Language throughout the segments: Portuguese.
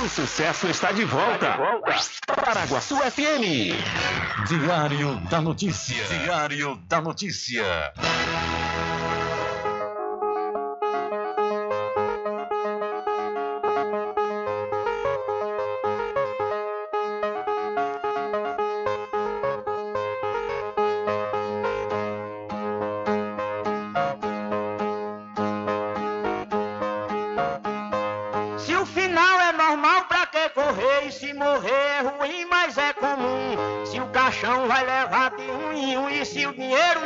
O sucesso está de volta. Está de volta. Paraguaçu FM. Diário da Notícia. Diário da Notícia.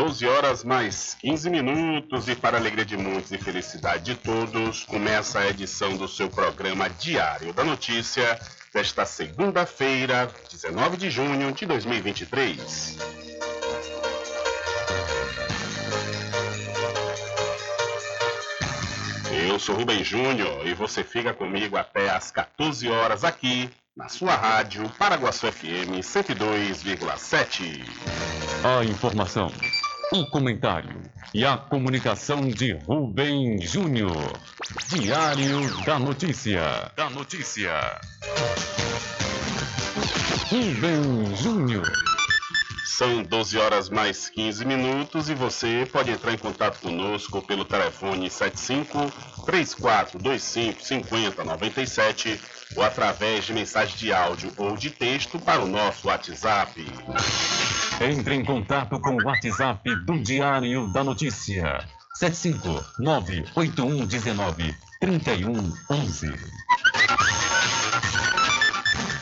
12 horas mais 15 minutos e para alegria de muitos e felicidade de todos, começa a edição do seu programa Diário da Notícia desta segunda-feira, 19 de junho de 2023. Eu sou Rubem Júnior e você fica comigo até às 14 horas aqui na sua rádio Paraguaçu FM 102,7. A informação, o comentário e a comunicação de Rubem Júnior. Diário da Notícia. Da Notícia. Rubem Júnior. São 12 horas mais 15 minutos e você pode entrar em contato conosco pelo telefone 75 3425 5097 ou através de mensagem de áudio ou de texto para o nosso WhatsApp. Entre em contato com o WhatsApp do Diário da Notícia. 759-8119-3111.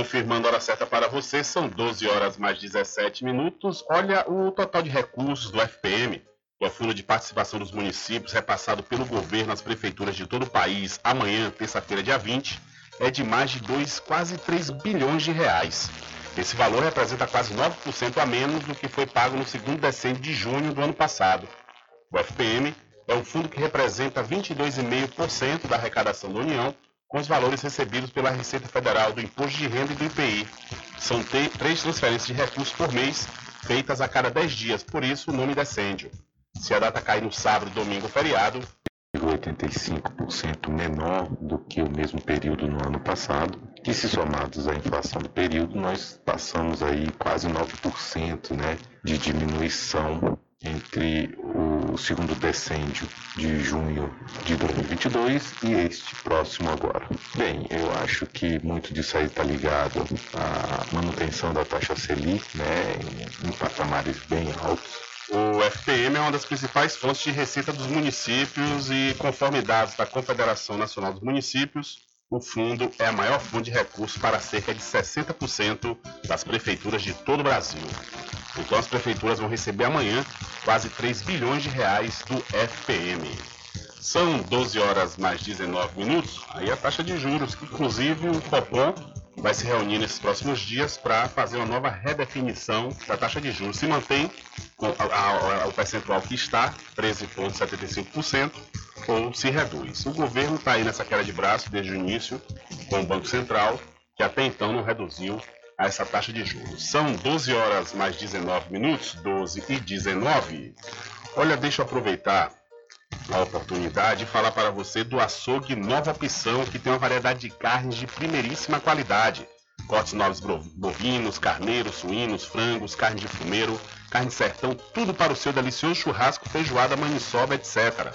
Confirmando a hora certa para você, são 12 horas mais 17 minutos. Olha o total de recursos do FPM, é o Fundo de Participação dos Municípios, repassado pelo governo às prefeituras de todo o país amanhã, terça-feira, dia 20, é de mais de 2, quase 3 bilhões de reais. Esse valor representa quase 9% a menos do que foi pago no segundo decênio de junho do ano passado. O FPM é um fundo que representa 22,5% da arrecadação da União com os valores recebidos pela Receita Federal do Imposto de Renda e do IPI. São três transferências de recursos por mês, feitas a cada 10 dias, por isso o nome descende. Se a data cair no sábado, domingo ou feriado, 85% menor do que o mesmo período no ano passado, que se somados à inflação do período, nós passamos aí quase 9% né, de diminuição entre o segundo decêndio de junho de 2022 e este próximo agora. Bem, eu acho que muito disso aí está ligado à manutenção da taxa Selic, né, em, em patamares bem altos. O FPM é uma das principais fontes de receita dos municípios e, conforme dados da Confederação Nacional dos Municípios, o fundo é a maior fonte de recursos para cerca de 60% das prefeituras de todo o Brasil. Então as prefeituras vão receber amanhã quase 3 bilhões de reais do FPM. São 12 horas mais 19 minutos, aí a taxa de juros, que inclusive o Copom vai se reunir nesses próximos dias para fazer uma nova redefinição da taxa de juros. Se mantém o percentual que está, 13,75%, ou se reduz. O governo está aí nessa queda de braço desde o início com o Banco Central, que até então não reduziu a essa taxa de juros. São 12 horas mais 19 minutos, 12 e 19. Olha, deixa eu aproveitar a oportunidade de falar para você do açougue Nova Opção, que tem uma variedade de carnes de primeiríssima qualidade. Cortes novos bovinos, carneiros, suínos, frangos, carne de fumeiro, carne de sertão, tudo para o seu delicioso churrasco, feijoada, maniçoba, etc.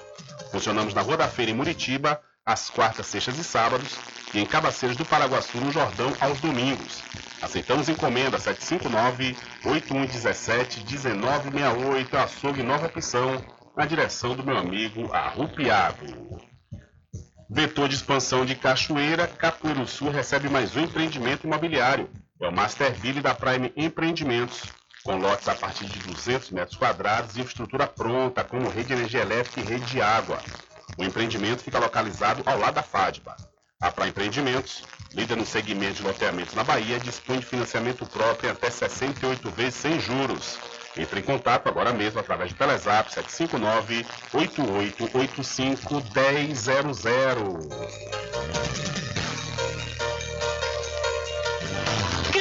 Funcionamos na Rua da Feira em Muritiba, às quartas, sextas e sábados, e em Cabaceiras do Paraguaçu, no Jordão, aos domingos. Aceitamos encomenda 759-8117-1968, açougue Nova Opção, na direção do meu amigo Arrupiado. Vetor de expansão de Cachoeira, Capoeiro Sul recebe mais um empreendimento imobiliário. É o Masterville da Prime Empreendimentos, com lotes a partir de 200 metros quadrados e infraestrutura pronta, como rede de energia elétrica e rede de água. O empreendimento fica localizado ao lado da FADBA. A Prime Empreendimentos líder no segmento de loteamentos na Bahia, dispõe de financiamento próprio em até 68 vezes sem juros. Entre em contato agora mesmo através do Telezap 759 8885 1000.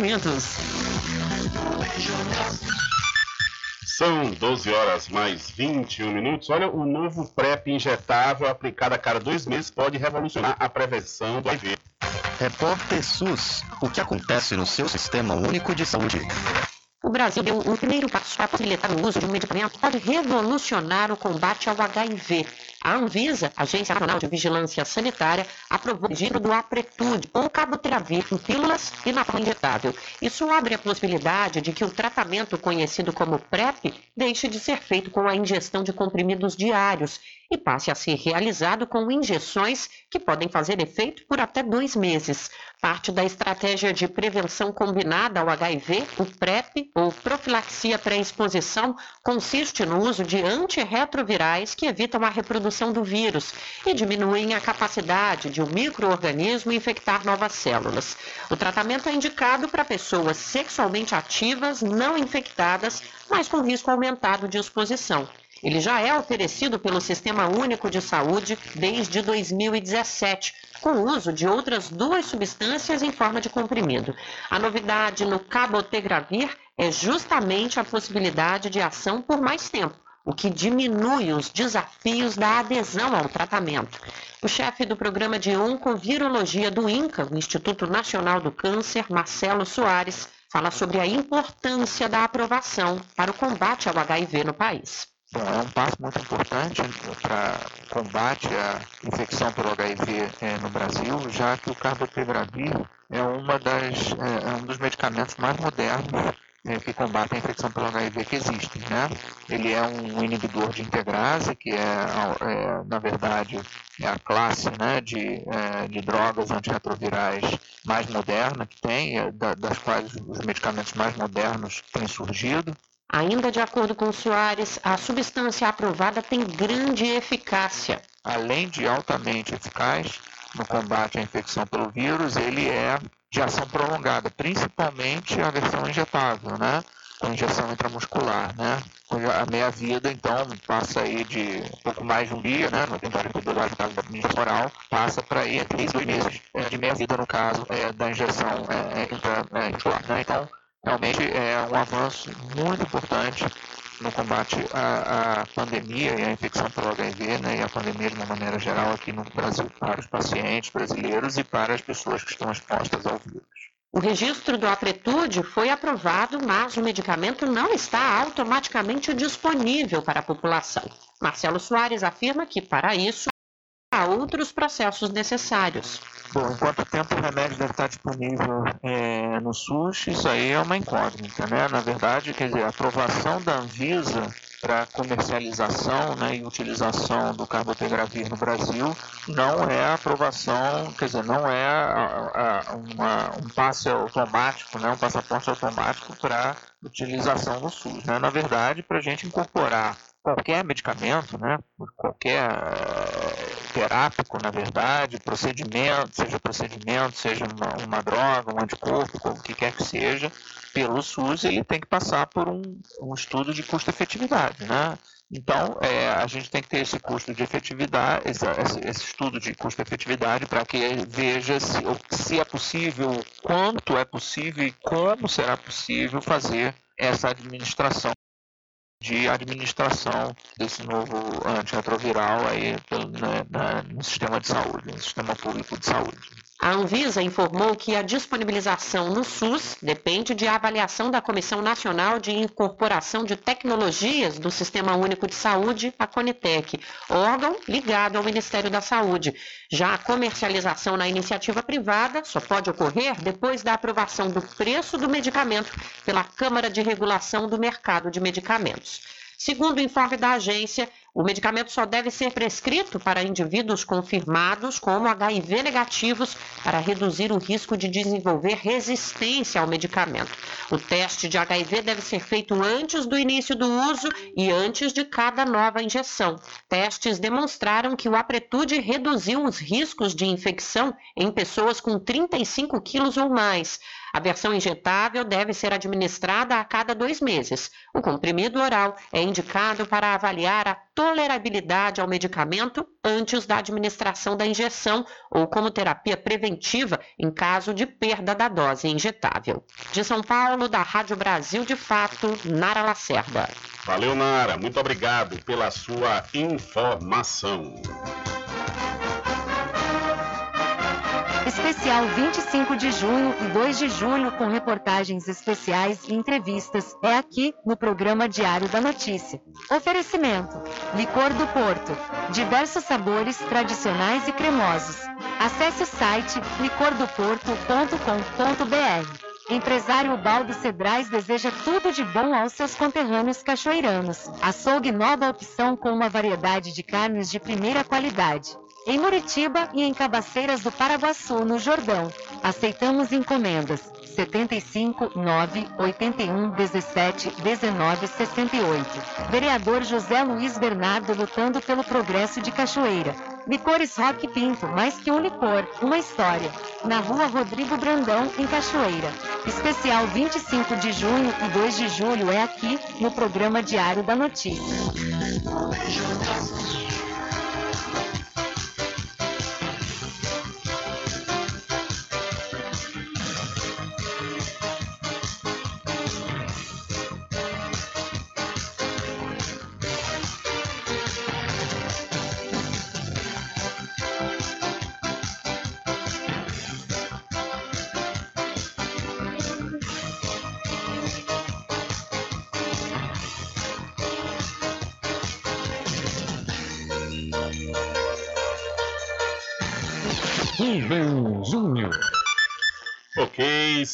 Empreendimentos. São 12 horas mais 21 minutos. Olha, o novo PrEP injetável aplicado a cada dois meses pode revolucionar a prevenção do HIV. Repórter SUS. O que acontece no seu sistema único de saúde? O Brasil deu um primeiro passo para possibilitar o uso de um medicamento que pode revolucionar o combate ao HIV. A Anvisa, Agência Nacional de Vigilância Sanitária, aprovou o registro do Apretude, ou Caboteravir, em pílulas e na forma injetável. Isso abre a possibilidade de que o tratamento conhecido como PrEP deixe de ser feito com a ingestão de comprimidos diários e passe a ser realizado com injeções que podem fazer efeito por até dois meses. Parte da estratégia de prevenção combinada ao HIV, o PrEP, ou profilaxia pré-exposição, consiste no uso de antirretrovirais que evitam a reprodução do vírus e diminuem a capacidade de um microorganismo infectar novas células. O tratamento é indicado para pessoas sexualmente ativas, não infectadas, mas com risco aumentado de exposição. Ele já é oferecido pelo Sistema Único de Saúde desde 2017, com o uso de outras duas substâncias em forma de comprimido. A novidade no cabotegravir é justamente a possibilidade de ação por mais tempo o que diminui os desafios da adesão ao tratamento. O chefe do programa de oncovirologia do INCA, o Instituto Nacional do Câncer, Marcelo Soares, fala sobre a importância da aprovação para o combate ao HIV no país. Bom, é um passo muito importante para combate à infecção pelo HIV é, no Brasil, já que o carbotegravir é, uma das, é, é um dos medicamentos mais modernos é, que combatem a infecção pelo HIV que existem. Né? Ele é um inibidor de integrase, que é, é na verdade, é a classe né, de, é, de drogas antirretrovirais mais moderna que tem, é, das quais os medicamentos mais modernos têm surgido. Ainda de acordo com Soares, a substância aprovada tem grande eficácia. Além de altamente eficaz no combate à infecção pelo vírus, ele é de ação prolongada, principalmente a versão injetável, né? Com injeção intramuscular, né? A meia-vida, então, passa aí de um pouco mais de um dia, né? No 42 horas no caso da injeção oral, passa para aí entre dois meses é, de meia-vida, no caso é, da injeção é, intramuscular, né? Então, realmente é um avanço muito importante no combate à, à, pandemia e à infecção pelo HIV, né, e a pandemia de uma maneira geral aqui no Brasil, para os pacientes brasileiros e para as pessoas que estão expostas ao vírus. O registro do Apretude foi aprovado, mas o medicamento não está automaticamente disponível para a população. Marcelo Soares afirma que, para isso, há outros processos necessários. Bom, quanto tempo o remédio deve estar disponível é, no SUS, isso aí é uma incógnita, né? Na verdade, quer dizer, a aprovação da Anvisa para comercialização né, e utilização do carbotegravir no Brasil não é aprovação, quer dizer, não é a, a, uma, um passe automático, né, um passaporte automático para utilização no SUS. Né? Na verdade, para a gente incorporar qualquer medicamento, né, qualquer uh, terápico, na verdade, procedimento, seja procedimento, seja uma, uma, droga, um anticorpo, o que quer que seja, pelo SUS ele tem que passar por um, um estudo de custo-efetividade, né? Então, é, a gente tem que ter esse custo de efetividade, esse, esse estudo de custo-efetividade para que veja se, se é possível, quanto é possível e como será possível fazer essa administração de administração desse novo antirretroviral aí no, no sistema de saúde, no sistema público de saúde. A Anvisa informou que a disponibilização no SUS depende de avaliação da Comissão Nacional de Incorporação de Tecnologias do Sistema Único de Saúde, a Conitec, órgão ligado ao Ministério da Saúde. Já a comercialização na iniciativa privada só pode ocorrer depois da aprovação do preço do medicamento pela Câmara de Regulação do Mercado de Medicamentos. Segundo o informe da agência, O medicamento só deve ser prescrito para indivíduos confirmados como HIV negativos para reduzir o risco de desenvolver resistência ao medicamento. O teste de HIV deve ser feito antes do início do uso e antes de cada nova injeção. Testes demonstraram que o Apretude reduziu os riscos de infecção em pessoas com 35 quilos ou mais. A versão injetável deve ser administrada a cada dois meses. O comprimido oral é indicado para avaliar a tolerabilidade ao medicamento antes da administração da injeção ou como terapia preventiva em caso de perda da dose injetável. De São Paulo, da Rádio Brasil de Fato, Nara Lacerda. Valeu, Nara. Muito obrigado pela sua informação. Especial 25 de junho e 2 de julho com reportagens especiais e entrevistas é aqui no programa Diário da Notícia. Oferecimento: Licor do Porto, diversos sabores tradicionais e cremosos. Acesse o site licordoporto.com.br. Empresário Baldo Cedrais deseja tudo de bom aos seus conterrâneos cachoeiranos. Açougue nova opção com uma variedade de carnes de primeira qualidade em Muritiba e em Cabaceiras do Paraguaçu, no Jordão. Aceitamos encomendas 75 9 81 17 19 68. Vereador José Luiz Bernardo lutando pelo progresso de Cachoeira. Licores Rock Pinto, mais que um licor, uma história. Na rua Rodrigo Brandão, em Cachoeira. Especial 25 de junho e 2 de julho é aqui no programa Diário da Notícia.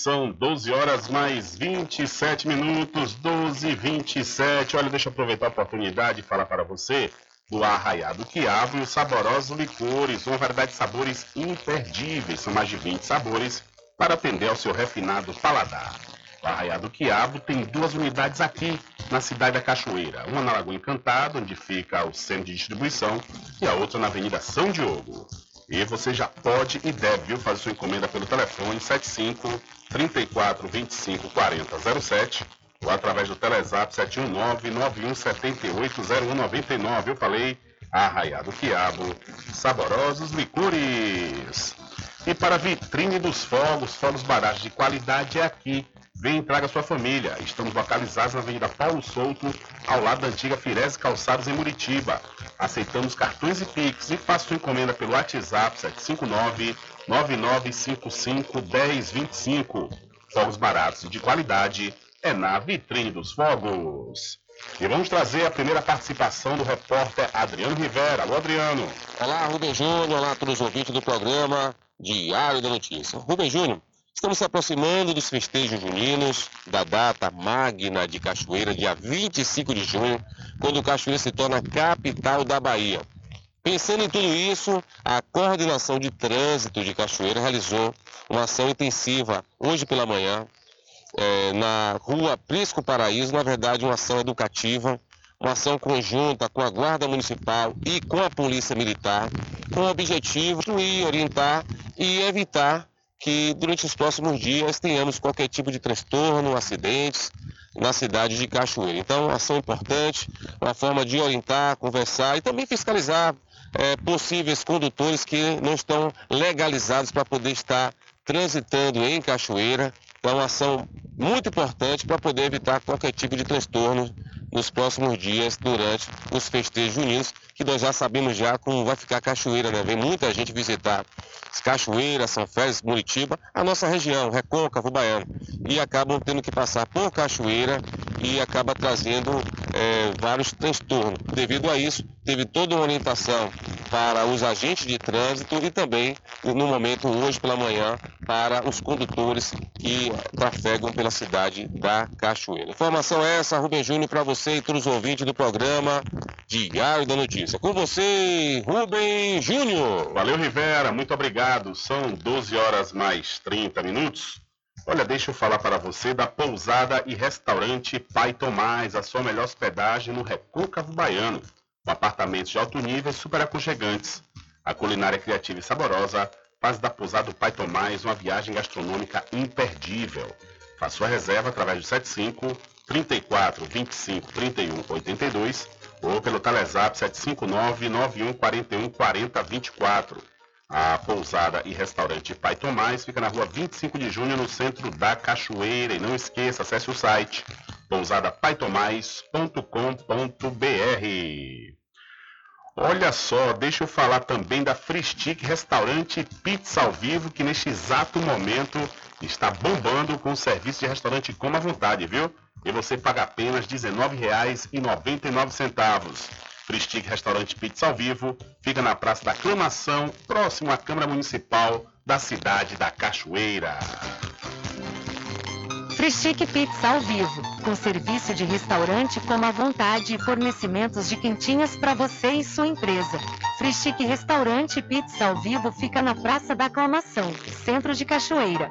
São 12 horas mais 27 minutos, 12 e 27. Olha, deixa eu aproveitar a oportunidade e falar para você do Arraiado Quiabo e os saborosos licores, uma variedade de sabores imperdíveis. São mais de 20 sabores para atender ao seu refinado paladar. O Arraiado Quiabo tem duas unidades aqui na cidade da Cachoeira. Uma na Lagoa Encantada, onde fica o centro de distribuição, e a outra na Avenida São Diogo. E você já pode e deve fazer sua encomenda pelo telefone 75 34 25 40 07 ou através do Telezap 719 91 78 0199. Eu falei Arraiado Quiabo, saborosos licores. E para a vitrine dos fogos, fogos baratos de qualidade é aqui. Vem e traga sua família. Estamos localizados na Avenida Paulo Souto, ao lado da antiga Firese Calçados em Muritiba. Aceitamos cartões e Pix e faça sua encomenda pelo WhatsApp 759 9955 1025. Fogos baratos e de qualidade é na vitrine dos fogos. E vamos trazer a primeira participação do repórter Adriano Rivera. Alô, Adriano. Olá, Rubem Júnior. Olá todos os ouvintes do programa Diário da Notícia. Rubem Júnior, Estamos se aproximando dos festejos juninos, da data magna de Cachoeira, dia 25 de junho, quando Cachoeira se torna capital da Bahia. Pensando em tudo isso, a coordenação de trânsito de Cachoeira realizou uma ação intensiva hoje pela manhã, é, na rua Prisco Paraíso, na verdade, uma ação educativa, uma ação conjunta com a Guarda Municipal e com a Polícia Militar, com o objetivo de orientar e evitar que durante os próximos dias tenhamos qualquer tipo de transtorno, acidentes na cidade de Cachoeira. Então, ação importante, uma forma de orientar, conversar e também fiscalizar é, possíveis condutores que não estão legalizados para poder estar transitando em Cachoeira. Então, uma ação muito importante para poder evitar qualquer tipo de transtorno nos próximos dias durante os festejos juninos, que nós já sabemos já como vai ficar Cachoeira, né? Vem muita gente visitar Cachoeira, São Félix, Muritiba, a nossa região, Recôncavo, Baiano, e acabam tendo que passar por Cachoeira e acaba trazendo é, vários transtornos. Devido a isso, teve toda uma orientação para os agentes de trânsito e também, no momento, hoje pela manhã, para os condutores que trafegam pela cidade da Cachoeira. Informação essa, Rubem Júnior, para você e todos os ouvintes do programa Diário da Notícia. Com você, Rubem Júnior. Valeu, Rivera. Muito obrigado. São 12 horas mais 30 minutos. Olha, deixa eu falar para você da pousada e restaurante Pai Tomás, a sua melhor hospedagem no Recôncavo Baiano, com apartamentos de alto nível super aconchegantes. A culinária criativa e saborosa faz da pousada do Pai Tomás uma viagem gastronômica imperdível. Faça sua reserva através do 75 34 25 31 82 ou pelo Telezap 759 91 41 40 24. A pousada e restaurante Pai Tomás fica na rua 25 de junho, no centro da Cachoeira. E não esqueça, acesse o site pousadapaitomais.com.br. Olha só, deixa eu falar também da Free Stick Restaurante Pizza ao Vivo, que neste exato momento está bombando com o serviço de restaurante Coma à Vontade, viu? E você paga apenas R$ 19,99. Free Stick Restaurante Pizza ao Vivo fica na Praça da Aclamação, próximo à Câmara Municipal da cidade da Cachoeira. Frischique Pizza ao vivo, com serviço de restaurante como à vontade e fornecimentos de quentinhas para você e sua empresa. Frischique Restaurante Pizza ao vivo fica na Praça da Aclamação, Centro de Cachoeira.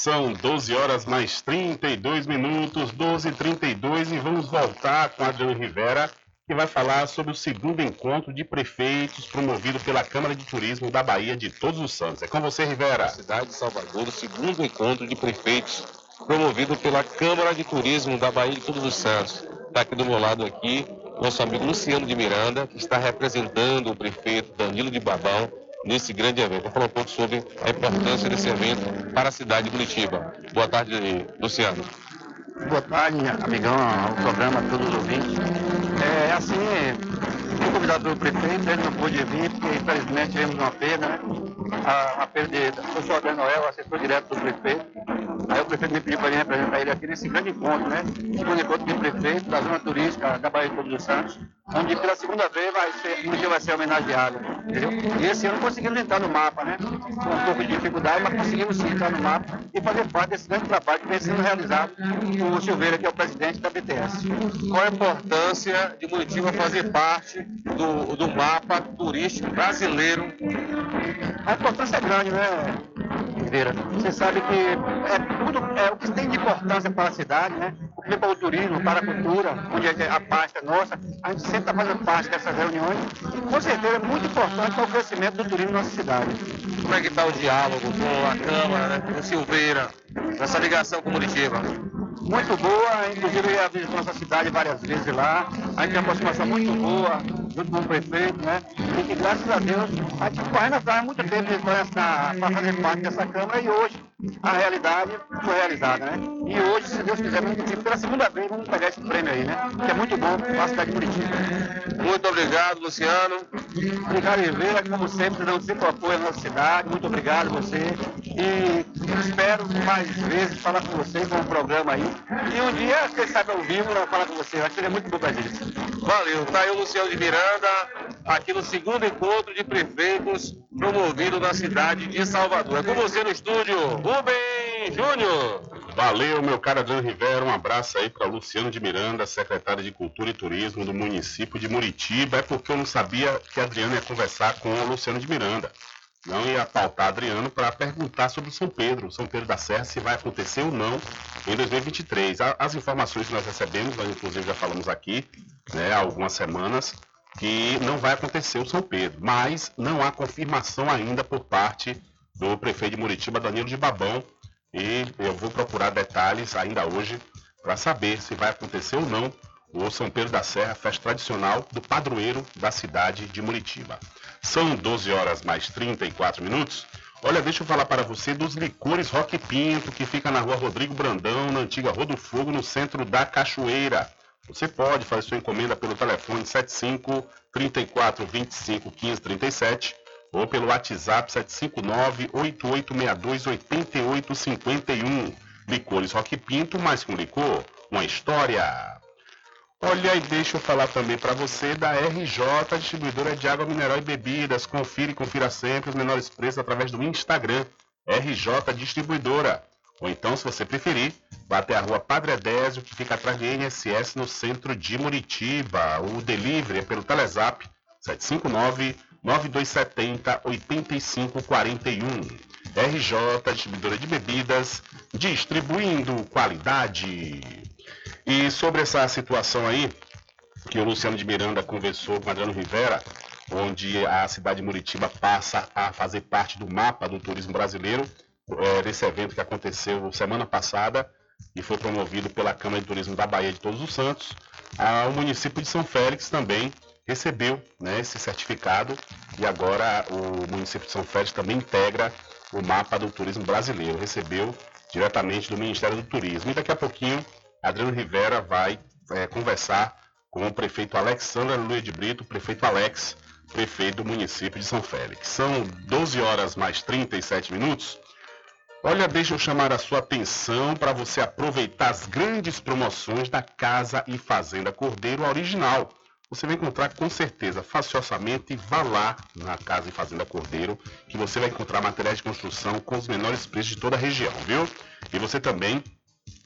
São 12 horas mais 32 minutos, 12 e 32 e vamos voltar com Adriano Rivera, que vai falar sobre o segundo encontro de prefeitos promovido pela Câmara de Turismo da Bahia de Todos os Santos. É com você, Rivera. Cidade de Salvador, o segundo encontro de prefeitos promovido pela Câmara de Turismo da Bahia de Todos os Santos. Está aqui do meu lado aqui nosso amigo Luciano de Miranda, que está representando o prefeito Danilo de Babão nesse grande evento. Falar um pouco sobre a importância desse evento para a cidade de Curitiba. Boa tarde, Luciano. Boa tarde, amigão, ao programa, a todos os ouvintes. É assim, fui convidado pelo prefeito, ele não pôde vir, porque infelizmente tivemos uma perda, né? A, a perda de, eu sou Adriano Noel, assessor direto do prefeito. Aí o prefeito me pediu para representar ele aqui nesse grande encontro, né? Segundo encontro de prefeito da zona turística da Bahia de Todos os Santos, onde pela segunda vez vai ser, o museu vai ser homenageado, entendeu? E esse ano conseguimos entrar no mapa, né? Com um pouco de dificuldade, mas conseguimos sim entrar no mapa e fazer parte desse grande trabalho que vem sendo realizado com o Silveira, que é o presidente da BTS. Qual a importância de Curitiba fazer parte do, do mapa turístico brasileiro? A importância é grande, né, Ribeira? Você sabe que é tudo, é o que tem de importância para a cidade, né? Primeiro para o turismo, para a cultura, onde é a pasta é nossa, a gente sempre está fazendo parte dessas reuniões e com certeza é muito importante para o crescimento do turismo na nossa cidade. Como é que está o diálogo com a Câmara, né, com o Silveira, nessa ligação com? Muito boa, inclusive já visitei nossa cidade várias vezes lá, a gente tem uma aproximação muito boa, junto com o prefeito, né? E que graças a Deus, a gente correndo atrás há muito tempo para fazer parte dessa Câmara e hoje a realidade foi realizada, né? E hoje, se Deus quiser, pela segunda vez vamos pegar esse prêmio aí, né? Que é muito bom para a cidade de Curitiba. Muito obrigado, Luciano. Obrigado, Ribeira, como sempre, dando sempre apoio à nossa cidade. Muito obrigado a você. E espero mais vezes falar com você com um programa aí. E um dia, quem sabe ao vivo, eu falar com você. Eu acho que seria muito bom pra gente. Valeu. Tá aí o Luciano de Miranda, aqui no segundo encontro de prefeitos promovido na cidade de Salvador. É com você no estúdio, Rubem Júnior. Valeu, meu cara Adriano Rivera. Um abraço aí para Luciano de Miranda, secretário de Cultura e Turismo do município de Muritiba. É porque eu não sabia que Adriano ia conversar com o Luciano de Miranda. Não ia pautar Adriano para perguntar sobre o São Pedro, São Pedro da Serra, se vai acontecer ou não em 2023. As informações que nós recebemos, nós inclusive já falamos aqui né, há algumas semanas, que não vai acontecer o São Pedro, mas não há confirmação ainda por parte do prefeito de Muritiba, Danilo de Babão, e eu vou procurar detalhes ainda hoje para saber se vai acontecer ou não o São Pedro da Serra, festa tradicional do padroeiro da cidade de Muritiba. São 12 horas mais 34 minutos. Olha, deixa eu falar para você dos licores Rock Pinto, que fica na rua Rodrigo Brandão, na antiga Rua do Fogo, no centro da Cachoeira. Você pode fazer sua encomenda pelo telefone 75 34 25 15 37 ou pelo WhatsApp 759 8862 8851. Licores Rock Pinto, mais que um licor, uma história. Olha, e deixa eu falar também para você da RJ, distribuidora de água mineral e bebidas. Confira e confira sempre os menores preços através do Instagram, RJ Distribuidora. Ou então, se você preferir, vá até a rua Padre Edésio, que fica atrás do INSS, no centro de Muritiba. O delivery é pelo Telezap 759-9270-8541. RJ, distribuidora de bebidas, distribuindo qualidade. E sobre essa situação aí, que o Luciano de Miranda conversou com Adriano Rivera, onde a cidade de Muritiba passa a fazer parte do mapa do turismo brasileiro, é, desse evento que aconteceu semana passada e foi promovido pela Câmara de Turismo da Bahia de Todos os Santos, o município de São Félix também recebeu né, esse certificado e agora o município de São Félix também integra o mapa do turismo brasileiro, recebeu diretamente do Ministério do Turismo. E daqui a pouquinho Adriano Rivera vai é, conversar com o prefeito Alexandre Luiz de Brito, prefeito Alex, prefeito do município de São Félix. São 12 horas mais 37 minutos. Olha, deixa eu chamar a sua atenção para você aproveitar as grandes promoções da Casa e Fazenda Cordeiro original. Você vai encontrar com certeza, faça orçamento e vá lá na Casa e Fazenda Cordeiro, que você vai encontrar materiais de construção com os menores preços de toda a região, viu? E você também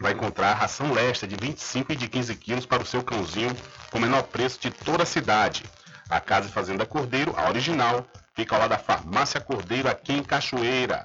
vai encontrar ração lesta de 25 e de 15 quilos para o seu cãozinho com o menor preço de toda a cidade. A Casa e Fazenda Cordeiro, a original, fica ao lado da Farmácia Cordeiro aqui em Cachoeira.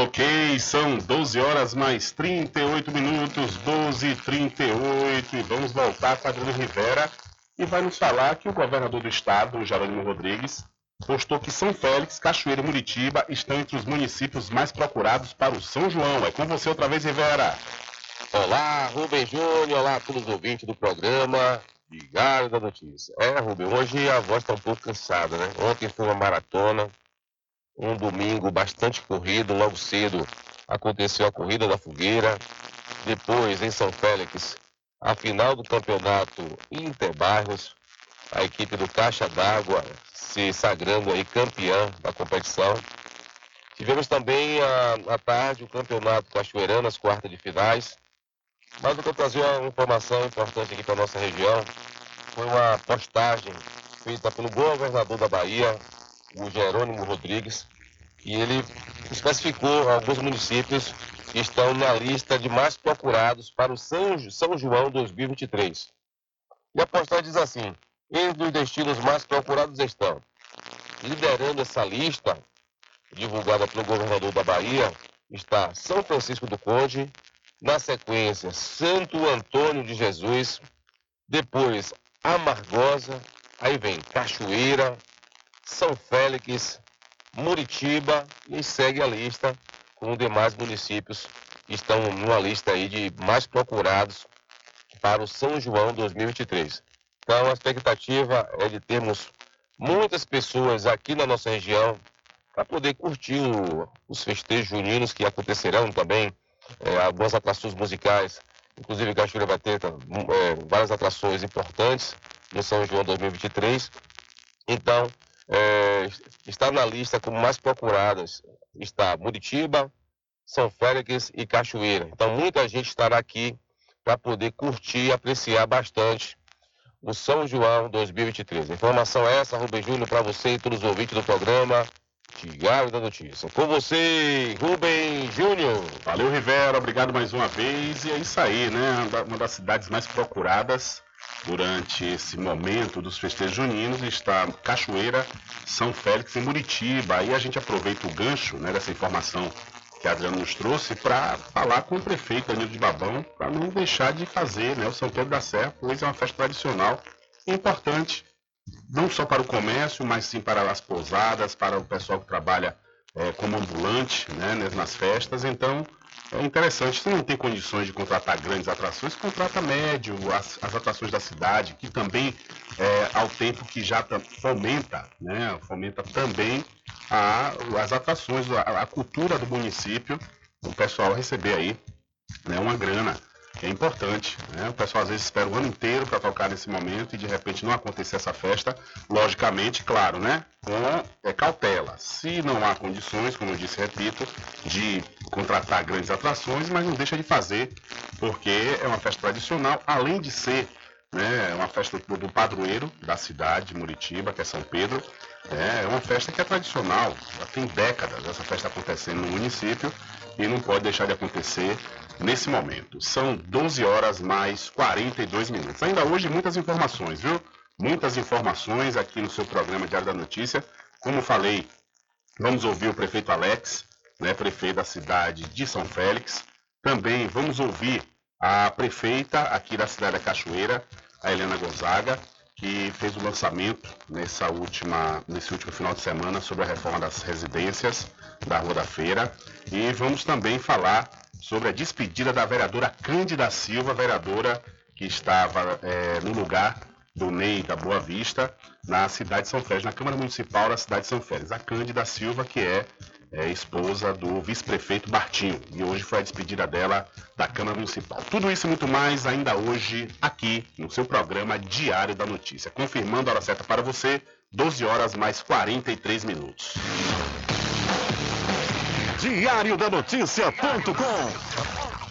Ok, são 12 horas mais 38 minutos, 12 e 38 e vamos voltar com Adriano Rivera e vai nos falar que o governador do estado, Jerônimo Rodrigues, postou que São Félix, Cachoeira e Muritiba estão entre os municípios mais procurados para o São João. É com você outra vez, Rivera. Olá, Rubem Júnior, olá a todos os ouvintes do programa Diário da Notícia. É, Rubem, hoje a voz está um pouco cansada, né? Ontem foi uma maratona, um domingo bastante corrido, logo cedo aconteceu a Corrida da Fogueira, depois em São Félix, a final do campeonato Interbairros, a equipe do Caixa d'Água se sagrando aí campeã da competição. Tivemos também à tarde o campeonato Cachoeirano, as quartas de finais. Mas eu quero trazer uma informação importante aqui para a nossa região. Foi uma postagem feita pelo governador da Bahia, o Jerônimo Rodrigues, e ele especificou alguns municípios que estão na lista de mais procurados para o São, São João 2023. E a postagem diz assim: entre os destinos mais procurados estão, liderando essa lista, divulgada pelo governador da Bahia, está São Francisco do Conde, na sequência Santo Antônio de Jesus, depois Amargosa, aí vem Cachoeira, São Félix, Muritiba e segue a lista com demais municípios que estão numa lista aí de mais procurados para o São João 2023. Então a expectativa é de termos muitas pessoas aqui na nossa região para poder curtir o, os festejos juninos que acontecerão também, é, algumas atrações musicais, inclusive Cachoeira ter é, várias atrações importantes no São João 2023 Então, é, está na lista como mais procuradas. Está Muritiba, São Félix e Cachoeira. Então, muita gente estará aqui para poder curtir e apreciar bastante o São João 2023. A informação é essa, Rubem Júnior, para você e todos os ouvintes do programa Diário da Notícia. Com você, Rubem Júnior. Valeu, Rivera. Obrigado mais uma vez. E é isso aí, né? Uma das cidades mais procuradas durante esse momento dos festejos juninos está Cachoeira, São Félix e Muritiba. Aí a gente aproveita o gancho né, dessa informação que a Adriana nos trouxe para falar com o prefeito Danilo de Babão para não deixar de fazer né, o São Pedro da Serra, pois é uma festa tradicional importante, não só para o comércio, mas sim para as pousadas, para o pessoal que trabalha é, como ambulante né, nas festas. Então, é interessante. Se não tem condições de contratar grandes atrações, contrata médio, as, as atrações da cidade, que também, é, ao tempo que já fomenta, né, fomenta também a, as atrações, a, a cultura do município, o pessoal receber aí né, uma grana é importante. Né? O pessoal às vezes espera o ano inteiro para tocar nesse momento e de repente não acontecer essa festa. Logicamente, claro, né? Com é, cautela. Se não há condições, como eu disse, repito, de contratar grandes atrações, mas não deixa de fazer, porque é uma festa tradicional, além de ser né, uma festa do padroeiro da cidade de Muritiba, que é São Pedro. É uma festa que é tradicional, já tem décadas essa festa acontecendo no município e não pode deixar de acontecer nesse momento. São 12 horas mais 42 minutos. Ainda hoje muitas informações, viu? Muitas informações aqui no seu programa Diário da Notícia. Como falei, vamos ouvir o prefeito Alex, né, prefeito da cidade de São Félix. Também vamos ouvir a prefeita aqui da cidade da Cachoeira, a Helena Gonzaga, que fez o lançamento nessa última, nesse último final de semana sobre a reforma das residências da Rua da Feira. E vamos também falar sobre a despedida da vereadora Cândida Silva, vereadora que estava é, no lugar do Ney da Boa Vista, na cidade de São Félix, na Câmara Municipal da cidade de São Félix. A Cândida Silva, que é, é esposa do vice-prefeito Bartinho, e hoje foi a despedida dela da Câmara Municipal. Tudo isso e muito mais ainda hoje aqui no seu programa Diário da Notícia. Confirmando a hora certa para você, 12 horas mais 43 minutos. Diário da Notícia.com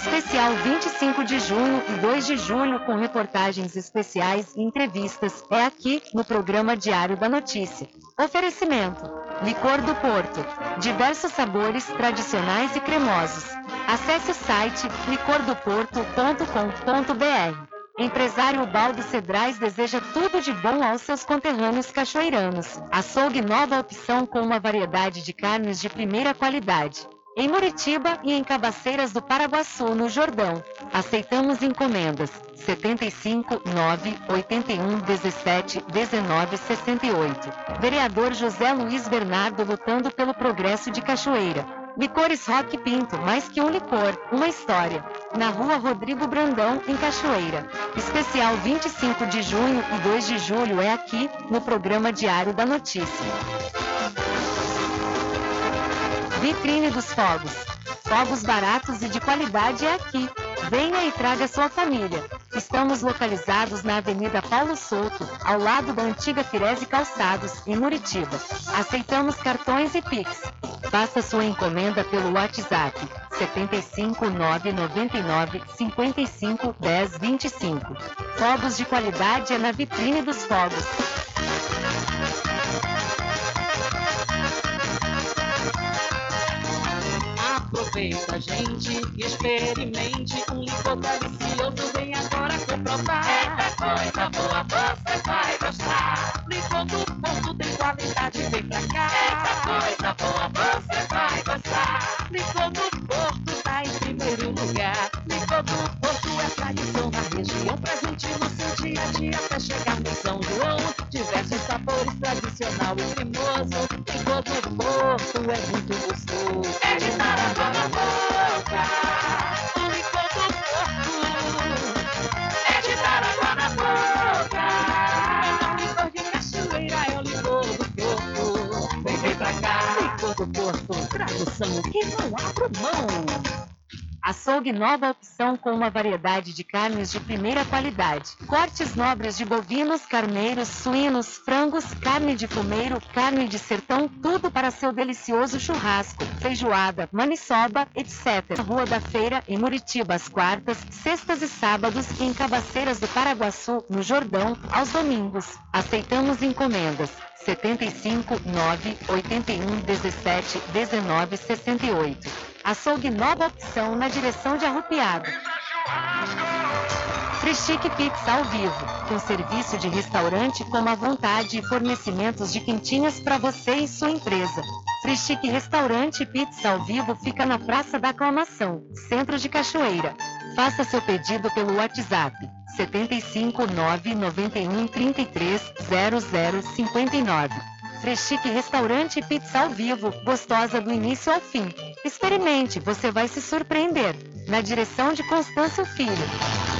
Especial 25 de junho e 2 de julho com reportagens especiais e entrevistas. É aqui no programa Diário da Notícia. Oferecimento: Licor do Porto. Diversos sabores tradicionais e cremosos. Acesse o site licordoporto.com.br. Empresário Baldo Cedrais deseja tudo de bom aos seus conterrâneos cachoeiranos. Açougue nova opção com uma variedade de carnes de primeira qualidade em Muritiba e em Cabaceiras do Paraguaçu, no Jordão. Aceitamos encomendas 75 9 81 17 19 68. Vereador José Luiz Bernardo lutando pelo progresso de Cachoeira. Licores Rock Pinto, mais que um licor, uma história. Na rua Rodrigo Brandão, em Cachoeira. Especial 25 de junho e 2 de julho é aqui, no programa Diário da Notícia. Vitrine dos Fogos. Fogos baratos e de qualidade é aqui. Venha e traga sua família. Estamos localizados na Avenida Paulo Souto, ao lado da antiga Firese Calçados, em Muritiba. Aceitamos cartões e Pix. Faça sua encomenda pelo WhatsApp 75 999 55 10 25. Fogos de qualidade é na Vitrine dos Fogos. Aproveita, gente, e experimente um licor delicioso. Vem agora comprovar. É coisa boa, você vai gostar. Licor do Porto tem qualidade, vem pra cá. É coisa boa, você vai gostar. Licor do Porto tá em primeiro lugar. Licor do Porto é tradição na região. Presente no seu dia a dia até chegar no São João. Diversos sabores tradicionais natural e cremoso. Licor do Porto é muito gostoso. É de água na boca. O licor do Porto é de água na boca. É o licor de cachoeira, é o licor do Porto. Vem, vem pra cá. Licor do Porto, tradução que não abro mão. Açougue nova opção com uma variedade de carnes de primeira qualidade. Cortes nobres de bovinos, carneiros, suínos, frangos, carne de fumeiro, carne de sertão, tudo para seu delicioso churrasco, feijoada, maniçoba, etc. Rua da Feira, em Muritiba, às quartas, sextas e sábados e em Cabaceiras do Paraguaçu, no Jordão, aos domingos. Aceitamos encomendas. 75 9 81 17 19 68. Açougue nova opção na direção de Arrupiado. Freschique Pizza ao vivo, com serviço de restaurante com à vontade e fornecimentos de quentinhas para você e sua empresa. Freschique Restaurante Pizza ao vivo fica na Praça da Aclamação, Centro de Cachoeira. Faça seu pedido pelo WhatsApp 75 991 33 00 59. Freschique Restaurante e Pizza ao vivo, gostosa do início ao fim. Experimente, você vai se surpreender. Na direção de Constâncio Filho.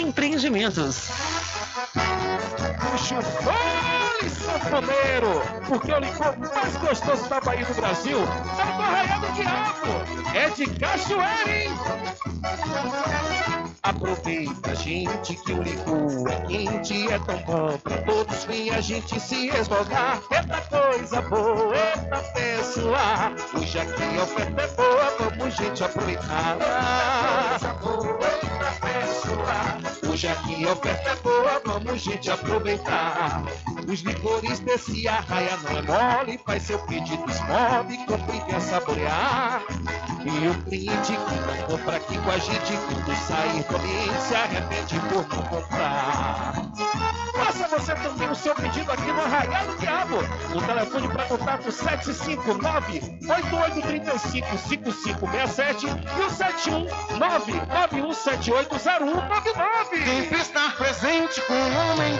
Empreendimentos. Puxa fole, sanfoneiro! Porque o licor mais gostoso da Bahia do Brasil é do Arraial do Diabo! É de cachoeira, hein? Aproveita, gente, que o licor é quente, é tão bom pra todos vir a gente se esmogar. Eita coisa boa, eita pessoa, hoje aqui a oferta é boa, vamos gente aproveitar. Coisa boa, eita pessoa, hoje aqui a oferta é boa, vamos gente aproveitar. Os licores desse arraia não é mole, faz seu pedido, esmove, compre e venha saborear. E o cliente que não compra aqui com a gente, quando sair do se arrepende por não comprar. Faça você também o seu pedido aqui no Arraial do Diabo. O telefone para contato 759-8835-5567 e o 719-9178-0199. Sempre estar presente com o homem.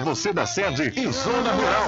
você da sede e zona rural.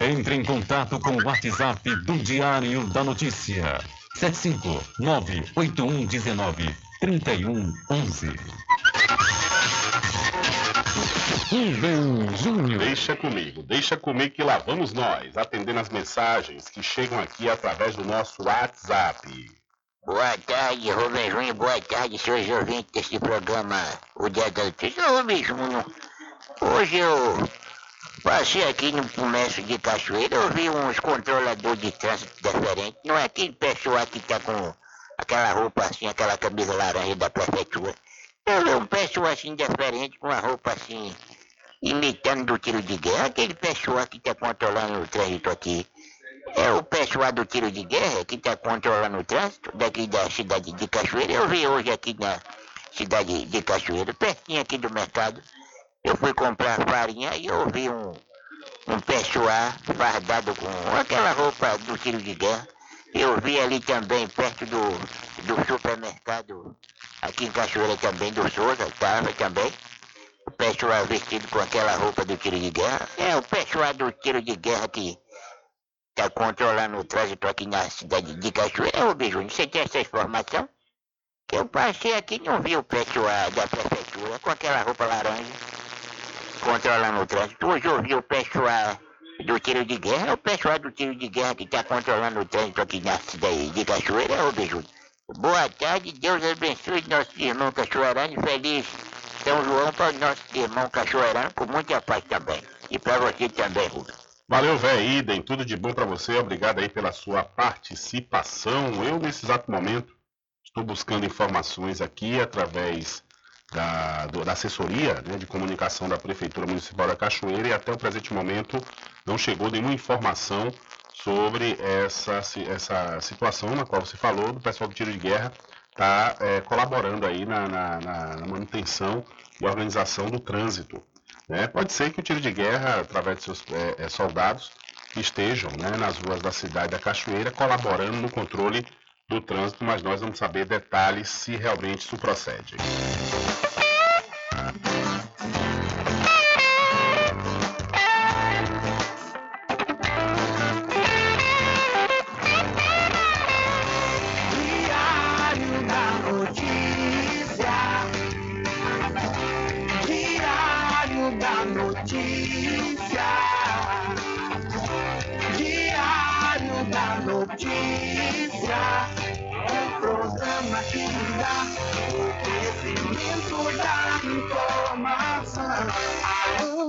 Entre em contato com o WhatsApp do Diário da Notícia. 759-8119-3111. Rubem Júnior. Deixa comigo, deixa comigo que lá vamos nós, atendendo as mensagens que chegam aqui através do nosso WhatsApp. Boa tarde, Rubem Júnior. Boa tarde, senhores ouvintes desse programa, o Dia da Notícia. Ô, Rubem Júnior, hoje eu passei aqui no comércio de Cachoeira, eu vi uns controladores de trânsito diferentes. Não é aquele pessoal que tá com aquela roupa assim, aquela camisa laranja da prefeitura. Eu vi um pessoal assim diferente, com a roupa assim, imitando do tiro de guerra. Aquele pessoal que tá controlando o trânsito aqui. É o pessoal do tiro de guerra que está controlando o trânsito daqui da cidade de Cachoeira. Eu vi hoje aqui na cidade de Cachoeira, pertinho aqui do mercado. Eu fui comprar farinha e eu vi um, um pessoal fardado com aquela roupa do tiro de guerra. Eu vi ali também, perto do, do supermercado, aqui em Cachoeira também, do Souza, estava também. O pessoal vestido com aquela roupa do tiro de guerra. É o pessoal do tiro de guerra que está controlando o trânsito aqui na cidade de Cachoeira. Ô, Bijunho, você tem essa informação? Que eu passei aqui e não vi o pessoal da prefeitura com aquela roupa laranja controlando o trânsito. Hoje eu vi o pessoal do tiro de guerra, é o pessoal do tiro de guerra que está controlando o trânsito aqui na cidade de Cachoeira, ô Bijunho. Boa tarde, Deus abençoe nosso irmão Cachoeirano, feliz São João para o nosso irmão Cachoeirano, com muita paz também. E para você também, Rubens. Valeu, velho. Idem, tudo de bom para você. Obrigado aí pela sua participação. Eu, nesse exato momento, estou buscando informações aqui através da, do- da assessoria né, de comunicação da Prefeitura Municipal da Cachoeira e até o presente momento não chegou nenhuma informação sobre essa, essa situação na qual você falou, do pessoal do tiro de guerra está colaborando aí na, na- na- manutenção e organização do trânsito. né? Pode ser que o tiro de guerra, através de seus eh, eh, soldados, estejam né, nas ruas da cidade da Cachoeira colaborando no controle do trânsito, mas nós vamos saber detalhes se realmente isso procede.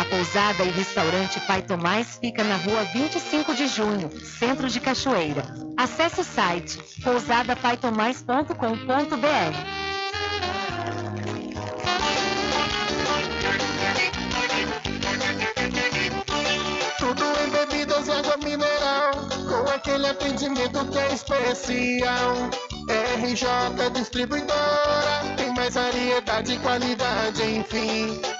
A pousada e restaurante Pai Tomás fica na rua 25 de junho, centro de Cachoeira. Acesse o site pousadapaitomais.com.br. Tudo em bebidas e água mineral, com aquele atendimento que é especial. RJ Distribuidora, tem mais variedade e qualidade, enfim.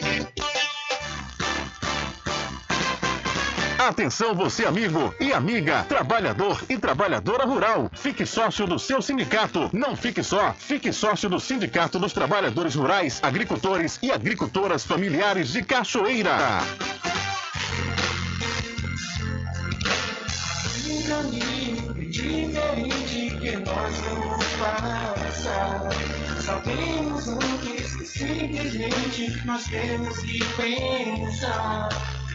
Atenção você amigo e amiga, trabalhador e trabalhadora rural. Fique sócio do seu sindicato. Não fique só, fique sócio do Sindicato dos Trabalhadores Rurais, Agricultores e Agricultoras Familiares de Cachoeira. Diferente que nós vamos passar. Sabemos antes que simplesmente nós temos que pensar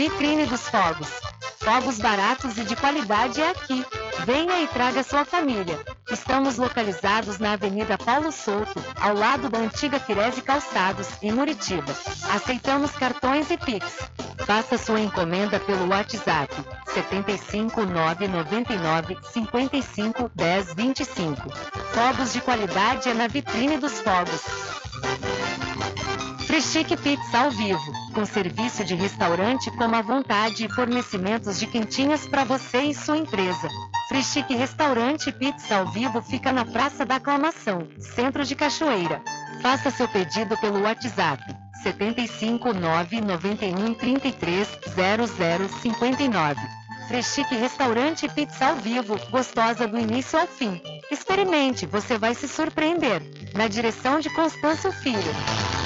Vitrine dos Fogos. Fogos baratos e de qualidade é aqui. Venha e traga sua família. Estamos localizados na Avenida Paulo Souto, ao lado da antiga Firese Calçados, em Muritiba. Aceitamos cartões e Pix. Faça sua encomenda pelo WhatsApp 75 999 55 10 25. Fogos de qualidade é na Vitrine dos Fogos. Freschique Pizza ao vivo, com serviço de restaurante como à vontade e fornecimentos de quentinhas para você e sua empresa. Freschique Restaurante Pizza ao vivo fica na Praça da Aclamação, Centro de Cachoeira. Faça seu pedido pelo WhatsApp 75 991 33 00 59. Freschique Restaurante Pizza ao vivo, gostosa do início ao fim. Experimente, você vai se surpreender. Na direção de Constâncio Filho.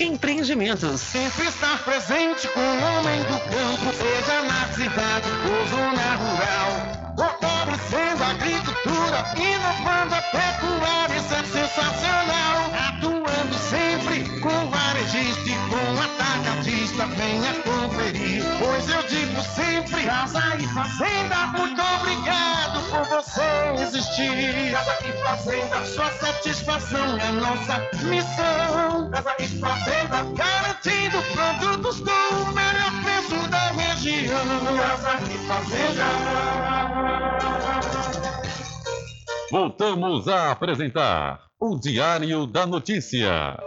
Empreendimentos. Sempre estar presente com o homem do campo, seja na cidade ou zona rural. Fortalecendo a agricultura, inovando a pecuária, isso é sensacional. Atuando sempre com varejista e com atacadista, venha conferir. Pois eu digo sempre, casa e fazenda, muito obrigado por você existir. Casa e fazenda, sua satisfação é nossa missão. Casa e fazenda, garantindo produtos com o melhor preço da região. Casa e fazenda. Voltamos a apresentar o Diário da Notícia.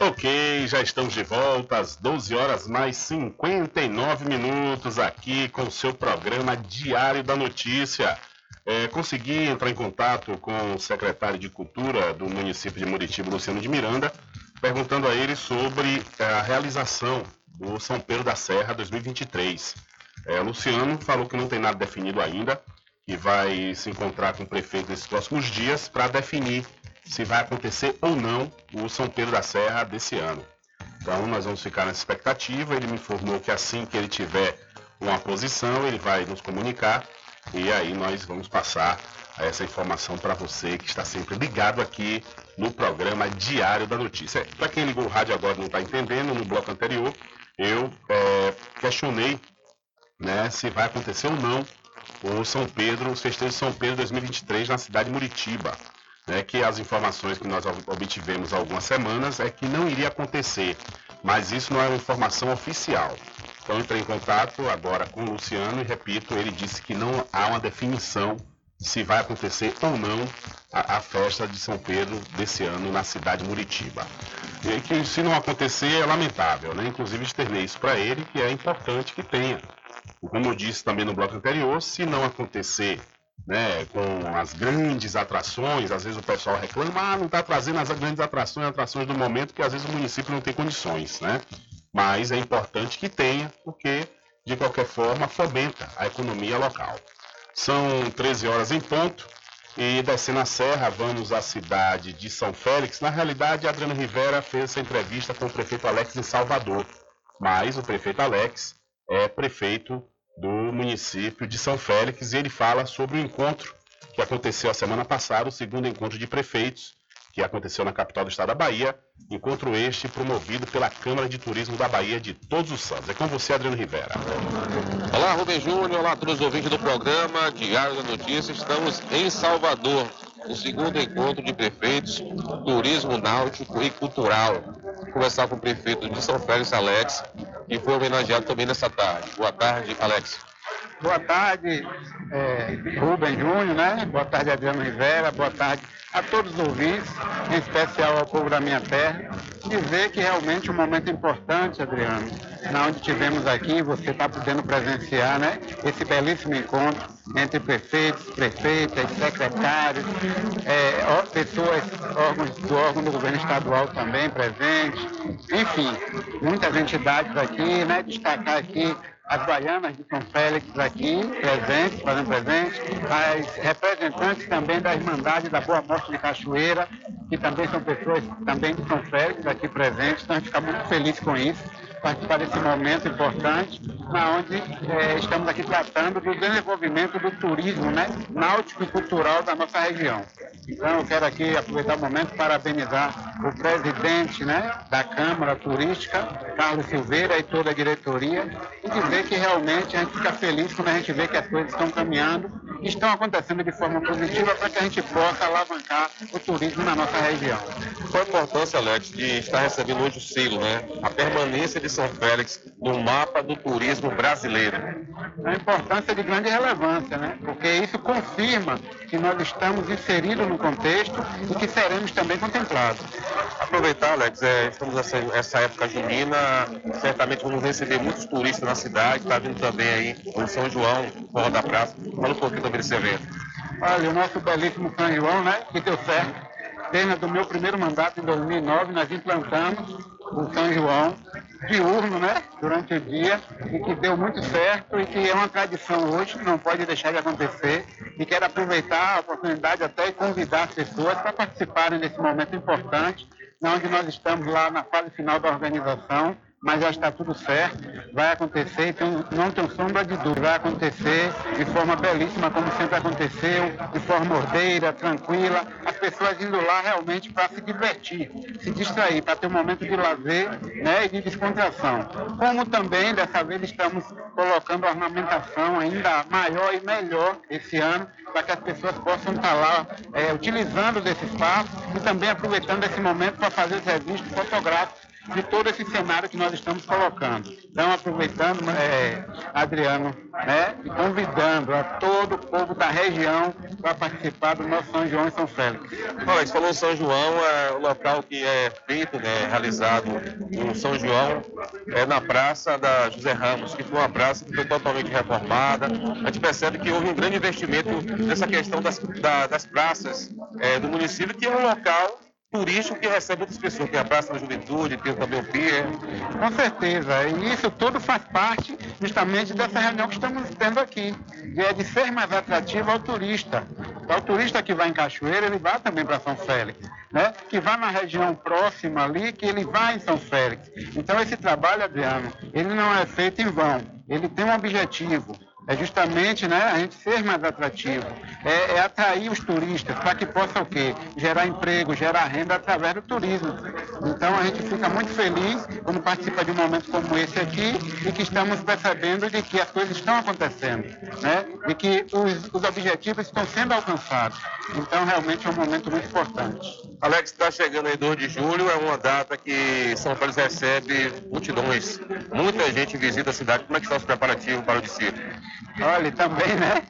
Ok, já estamos de volta às 12 horas mais 59 minutos aqui com o seu programa Diário da Notícia. É, consegui entrar em contato com o secretário de Cultura do município de Muritiba, Luciano de Miranda, perguntando a ele sobre a realização do São Pedro da Serra 2023. É, Luciano falou que não tem nada definido ainda, que vai se encontrar com o prefeito nesses próximos dias para definir se vai acontecer ou não o São Pedro da Serra desse ano. Então nós vamos ficar nessa expectativa. Ele me informou que assim que ele tiver uma posição, ele vai nos comunicar e aí nós vamos passar essa informação para você que está sempre ligado aqui no programa Diário da Notícia. Para quem ligou o rádio agora e não está entendendo, no bloco anterior eu é, questionei né, se vai acontecer ou não o São Pedro, o de São Pedro 2023 na cidade de Muritiba. Né, que as informações que nós obtivemos há algumas semanas é que não iria acontecer, mas isso não é uma informação oficial. Então entrei em contato agora com o Luciano e repito, ele disse que não há uma definição se vai acontecer ou não a, a, festa de São Pedro desse ano na cidade de Muritiba. E que se não acontecer é lamentável, né? Inclusive externei isso para ele que é importante que tenha. Como eu disse também no bloco anterior, se não acontecer né, com as grandes atrações, às vezes o pessoal reclama, ah, não está trazendo as grandes atrações, atrações do momento, que às vezes o município não tem condições, né? Mas é importante que tenha, porque de qualquer forma fomenta a economia local. São 13 horas em ponto. E descendo a serra, vamos à cidade de São Félix. Na realidade, Adriano Rivera fez essa entrevista com o prefeito Alex em Salvador. Mas o prefeito Alex é prefeito do município de São Félix e ele fala sobre o encontro que aconteceu a semana passada, o segundo encontro de prefeitos, que aconteceu na capital do estado da Bahia. Encontro este promovido pela Câmara de Turismo da Bahia de Todos os Santos. É com você, Adriano Rivera. Olá, Rubem Júnior. Olá a todos os ouvintes do programa Diário da Notícia. Estamos em Salvador, o segundo encontro de prefeitos, turismo náutico e cultural. Conversar com o prefeito de São Félix, Alex, que foi homenageado também nessa tarde. Boa tarde, Alex. Boa tarde, é, Rubem Júnior, né? Boa tarde, Adriano Rivera. Boa tarde a todos os ouvintes, em especial ao povo da minha terra. Dizer que realmente um momento importante, Adriano, na onde tivemos aqui, você está podendo presenciar, né? Esse belíssimo encontro entre prefeitos, prefeitas, secretários, é, pessoas órgãos, do órgão do governo estadual também presentes, enfim, muitas entidades aqui, né? Destacar aqui as baianas de São Félix aqui, presentes, fazendo presente, as representantes também da Irmandade da Boa Morte de Cachoeira, que também são pessoas também de São Félix aqui presentes, então a gente fica muito feliz com isso participar desse momento importante, na onde é, estamos aqui tratando do desenvolvimento do turismo né, náutico e cultural da nossa região. Então, eu quero aqui aproveitar o momento para parabenizar o presidente né, da Câmara Turística, Carlos Silveira, e toda a diretoria, e dizer que realmente a gente fica feliz quando a gente vê que as coisas estão caminhando e estão acontecendo de forma positiva para que a gente possa alavancar o turismo na nossa região. Qual a importância, Alex, de estar recebendo hoje o selo, né? A permanência de São Félix no mapa do turismo brasileiro. É uma importância de grande relevância, né? Porque isso confirma que nós estamos inseridos no contexto e que seremos também contemplados. Aproveitar, Alex, é, estamos nessa essa época junina, certamente vamos receber muitos turistas na cidade, está vindo também aí o São João, Forró da Praça. Fala um pouquinho sobre esse evento. Olha, o nosso belíssimo São João, né, que deu certo. Desde do meu primeiro mandato, em 2009, nós implantamos o São João diurno, né, durante o dia, e que deu muito certo e que é uma tradição hoje que não pode deixar de acontecer. E quero aproveitar a oportunidade até e convidar as pessoas para participarem desse momento importante, onde nós estamos lá na fase final da organização mas já está tudo certo, vai acontecer, então não tem sombra de dúvida, vai acontecer de forma belíssima, como sempre aconteceu, de forma ordeira, tranquila, as pessoas indo lá realmente para se divertir, se distrair, para ter um momento de lazer né, e de descontração. Como também, dessa vez, estamos colocando ornamentação ainda maior e melhor esse ano, para que as pessoas possam estar lá é, utilizando desse espaço e também aproveitando esse momento para fazer os registros fotográficos de todo esse cenário que nós estamos colocando. Então, aproveitando, é, Adriano, né, e convidando a todo o povo da região para participar do nosso São João em São Félix. Olha, você falou São João, é o local que é feito, né, realizado no São João, é na Praça da José Ramos, que foi uma praça que foi totalmente reformada. A gente percebe que houve um grande investimento nessa questão das, da, das praças é, do município, que é um local turístico que recebe outras pessoas, tem a Praça da Juventude, tem também o Pier. Com certeza, e isso tudo faz parte justamente dessa reunião que estamos tendo aqui, que é de ser mais atrativo ao turista. Então, o turista que vai em Cachoeira, ele vai também para São Félix, né? que vai na região próxima ali, que ele vai em São Félix. Então, esse trabalho, Adriano, ele não é feito em vão, ele tem um objetivo, é justamente né, a gente ser mais atrativo, é, é atrair os turistas para que possa o quê? Gerar emprego, gerar renda através do turismo. Então a gente fica muito feliz quando participa de um momento como esse aqui e que estamos percebendo de que as coisas estão acontecendo, né? E que os, os objetivos estão sendo alcançados. Então realmente é um momento muito importante. Alex, está chegando aí 2 de julho, é uma data que São Paulo recebe multidões. Muita gente visita a cidade. Como é que estão os preparativos para o desfile? Olha, também, né?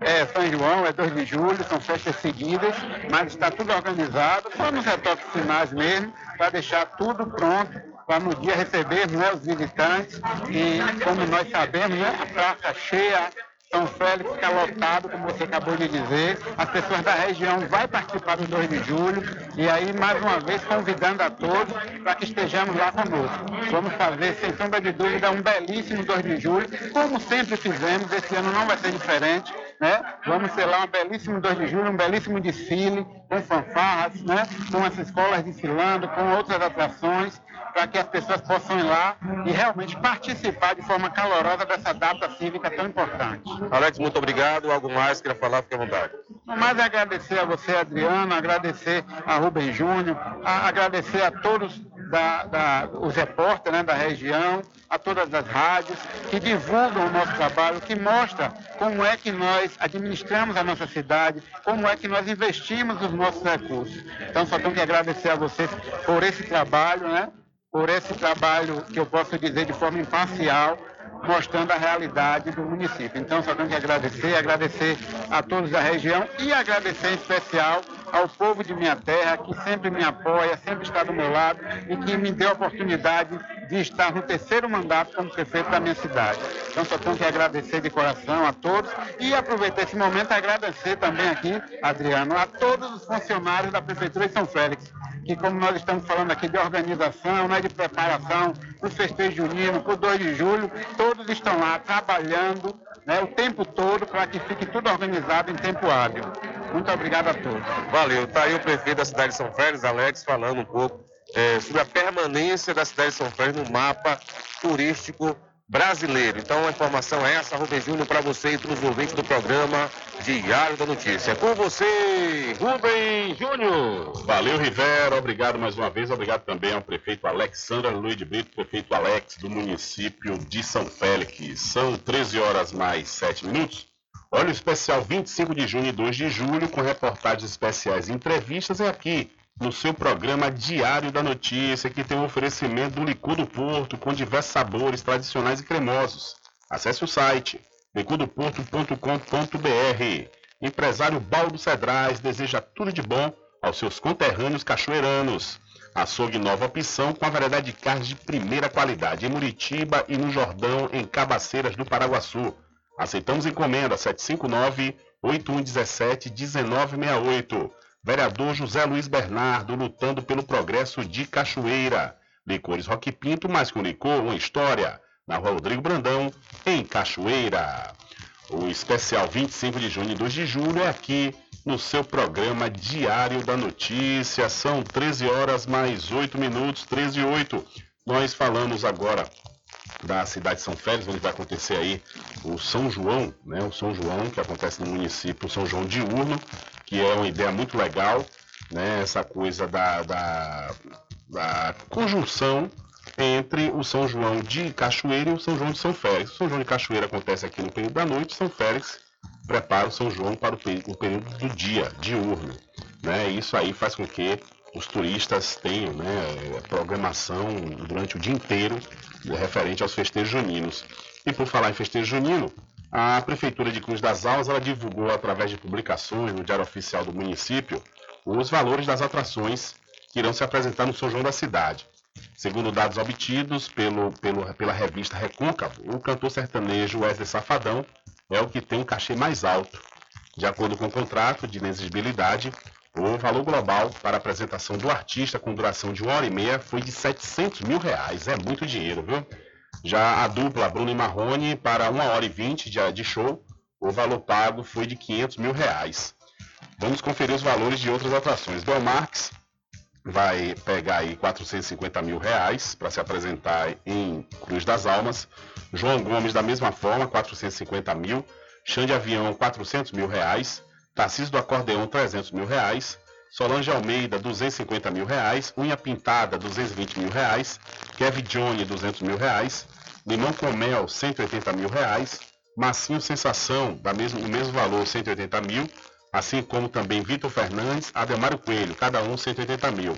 É, São João é 2 de julho, são festas seguidas, mas está tudo organizado, só nos retoques finais mesmo, para deixar tudo pronto para no dia recebermos né, os visitantes e, como nós sabemos, né, a praça cheia, são Félix fica lotado, como você acabou de dizer. As pessoas da região vão participar do 2 de julho. E aí, mais uma vez, convidando a todos para que estejamos lá conosco. Vamos fazer, sem sombra de dúvida, um belíssimo 2 de julho, como sempre fizemos. Esse ano não vai ser diferente. né? Vamos ser lá um belíssimo 2 de julho, um belíssimo desfile, com fanfarras, né? Com as escolas desfilando, com outras atrações, para que as pessoas possam ir lá e realmente participar de forma calorosa dessa data cívica tão importante. Alex, muito obrigado. Algo mais queira falar, fique à vontade. Mais, é agradecer a você, Adriano, agradecer a Rubem Júnior, a- agradecer a todos da, da- os repórteres né, da região, a todas as rádios que divulgam o nosso trabalho, que mostra como é que nós administramos a nossa cidade, como é que nós investimos os nossos recursos. Então, só tenho que agradecer a vocês por esse trabalho, né? Por esse trabalho que eu posso dizer de forma imparcial, mostrando a realidade do município. Então, só tenho que agradecer, agradecer a todos da região e agradecer em especial ao povo de minha terra, que sempre me apoia, sempre está do meu lado e que me deu a oportunidade de estar no terceiro mandato como prefeito da minha cidade. Então, só tenho que agradecer de coração a todos e aproveitar esse momento e agradecer também aqui, Adriano, a todos os funcionários da Prefeitura de São Félix, que como nós estamos falando aqui de organização, né, de preparação, o festejo junino, o 2 de julho, todos estão lá trabalhando né, o tempo todo para que fique tudo organizado em tempo hábil. Muito obrigado a todos. Valeu. Tá aí o prefeito da cidade de São Félix, Alex, falando um pouco eh, sobre a permanência da cidade de São Félix no mapa turístico brasileiro. Então a informação é essa, Rubem Júnior, para você e para os ouvintes do programa Diário da Notícia. É com você, Rubem Júnior. Valeu, Rivera. Obrigado mais uma vez. Obrigado também ao prefeito Alexandra Luiz de Brito, prefeito Alex, do município de São Félix. São 13 horas mais 7 minutos. Olha o especial 25 de junho e 2 de julho, com reportagens especiais e entrevistas, é aqui no seu programa Diário da Notícia, que tem um oferecimento do Licor do Porto, com diversos sabores tradicionais e cremosos. Acesse o site licordoporto.com.br. Empresário Baldo Cedrais deseja tudo de bom aos seus conterrâneos cachoeiranos. Açougue Nova Opção com a variedade de carnes de primeira qualidade em Muritiba e no Jordão, em Cabaceiras do Paraguaçu. Aceitamos encomenda 759-8117-1968. Vereador José Luiz Bernardo lutando pelo progresso de Cachoeira. Licores Roque Pinto, mais que um licor, uma história. Na rua Rodrigo Brandão, em Cachoeira. O especial 25 de junho e 2 de julho é aqui no seu programa Diário da Notícia. São 13 horas mais 8 minutos, 13 e 8. Nós falamos agora da cidade de São Félix, onde vai acontecer aí o São João, né? O São João, que acontece no município, São João diurno, que é uma ideia muito legal, né? Essa coisa da, da, da conjunção entre o São João de Cachoeira e o São João de São Félix. O São João de Cachoeira acontece aqui no período da noite, São Félix prepara o São João para o período do dia, diurno. Né? Isso aí faz com que os turistas tenham né, programação durante o dia inteiro referente aos festejos juninos. E por falar em festejo junino, a Prefeitura de Cruz das Almas ela divulgou através de publicações no Diário Oficial do município os valores das atrações que irão se apresentar no São João da cidade. Segundo dados obtidos pelo, pelo- pela revista Recôncavo, o cantor sertanejo Wesley Safadão é o que tem o cachê mais alto. De acordo com o contrato de inexigibilidade, o valor global para a apresentação do artista com duração de uma hora e meia foi de 700 mil reais. É muito dinheiro, viu? Já a dupla Bruno e Marrone, para uma hora e vinte de, show, o valor pago foi de 500 mil reais. Vamos conferir os valores de outras atrações. Belmarx vai pegar aí 450 mil reais para se apresentar em Cruz das Almas. João Gomes, da mesma forma, 450 mil. Chão de Avião, 400 mil reais. Tarcísio do Acordeão, 300 mil reais. Solange Almeida, 250 mil reais. Unha Pintada, 220 mil reais. Kevin Johnny, 200 mil reais. Limão com Mel, 180 mil reais. Massinho Sensação, da mesmo, o mesmo valor, 180 mil. Assim como também Vitor Fernandes, Ademário Coelho, cada um 180 mil.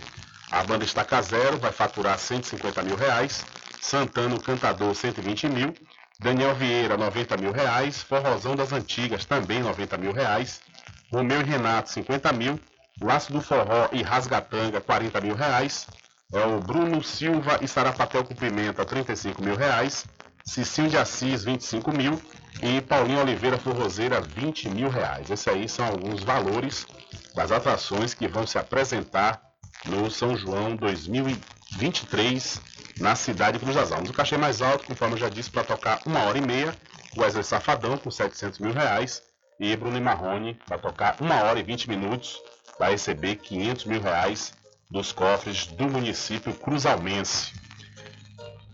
A banda Estaca Zero vai faturar 150 mil reais. Santana, o Cantador, 120 mil. Daniel Vieira, 90 mil reais. Forrozão das Antigas, também 90 mil reais. Romeu e Renato, 50 mil. Laço do Forró e Rasgatanga, 40 mil reais. É o Bruno Silva e Sarapatel com Pimenta, 35 mil reais. Cicinho de Assis, 25 mil. E Paulinho Oliveira Forrozeira, 20 mil reais. Esses aí são alguns valores das atrações que vão se apresentar no São João 2023 na cidade de Cruz das Almas. O cachê mais alto, conforme eu já disse, para tocar uma hora e meia, Wesley Safadão com 700 mil reais e Bruno Marrone vai tocar 1 hora e 20 minutos, vai receber 500 mil reais dos cofres do município cruzalmense.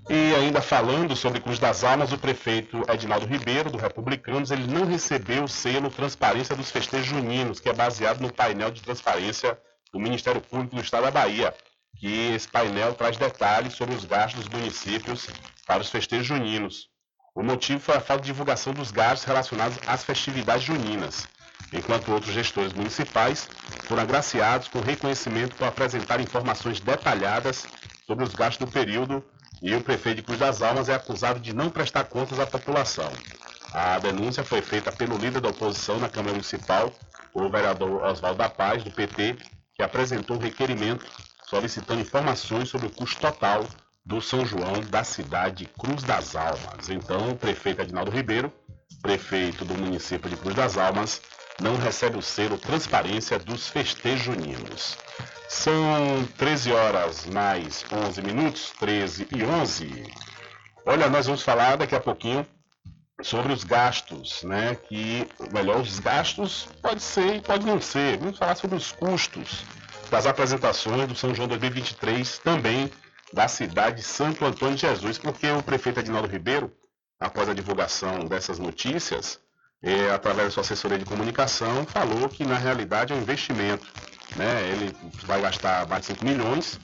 E ainda falando sobre Cruz das Almas, o prefeito Edinaldo Ribeiro, do Republicanos, ele não recebeu o selo Transparência dos Festejos Juninos, que é baseado no painel de transparência do Ministério Público do Estado da Bahia, que esse painel traz detalhes sobre os gastos dos municípios para os festejos juninos. O motivo foi a falta de divulgação dos gastos relacionados às festividades juninas, enquanto outros gestores municipais foram agraciados com reconhecimento por apresentar informações detalhadas sobre os gastos do período e o prefeito de Cruz das Almas é acusado de não prestar contas à população. A denúncia foi feita pelo líder da oposição na Câmara Municipal, o vereador Oswaldo da Paz, do PT, que apresentou um requerimento solicitando informações sobre o custo total do São João da cidade de Cruz das Almas. Então, o prefeito Adinaldo Ribeiro, prefeito do município de Cruz das Almas, não recebe o selo Transparência dos Festejos Juninos. São 13 horas mais 11 minutos, 13 e 11. Olha, nós vamos falar daqui a pouquinho sobre os gastos, né? Que, melhor, os gastos pode ser e pode não ser. Vamos falar sobre os custos das apresentações do São João 2023, também da cidade de Santo Antônio de Jesus, porque o prefeito Adinaldo Ribeiro, após a divulgação dessas notícias, é, através da sua assessoria de comunicação, falou que na realidade é um investimento né? Ele vai gastar mais de 5 milhões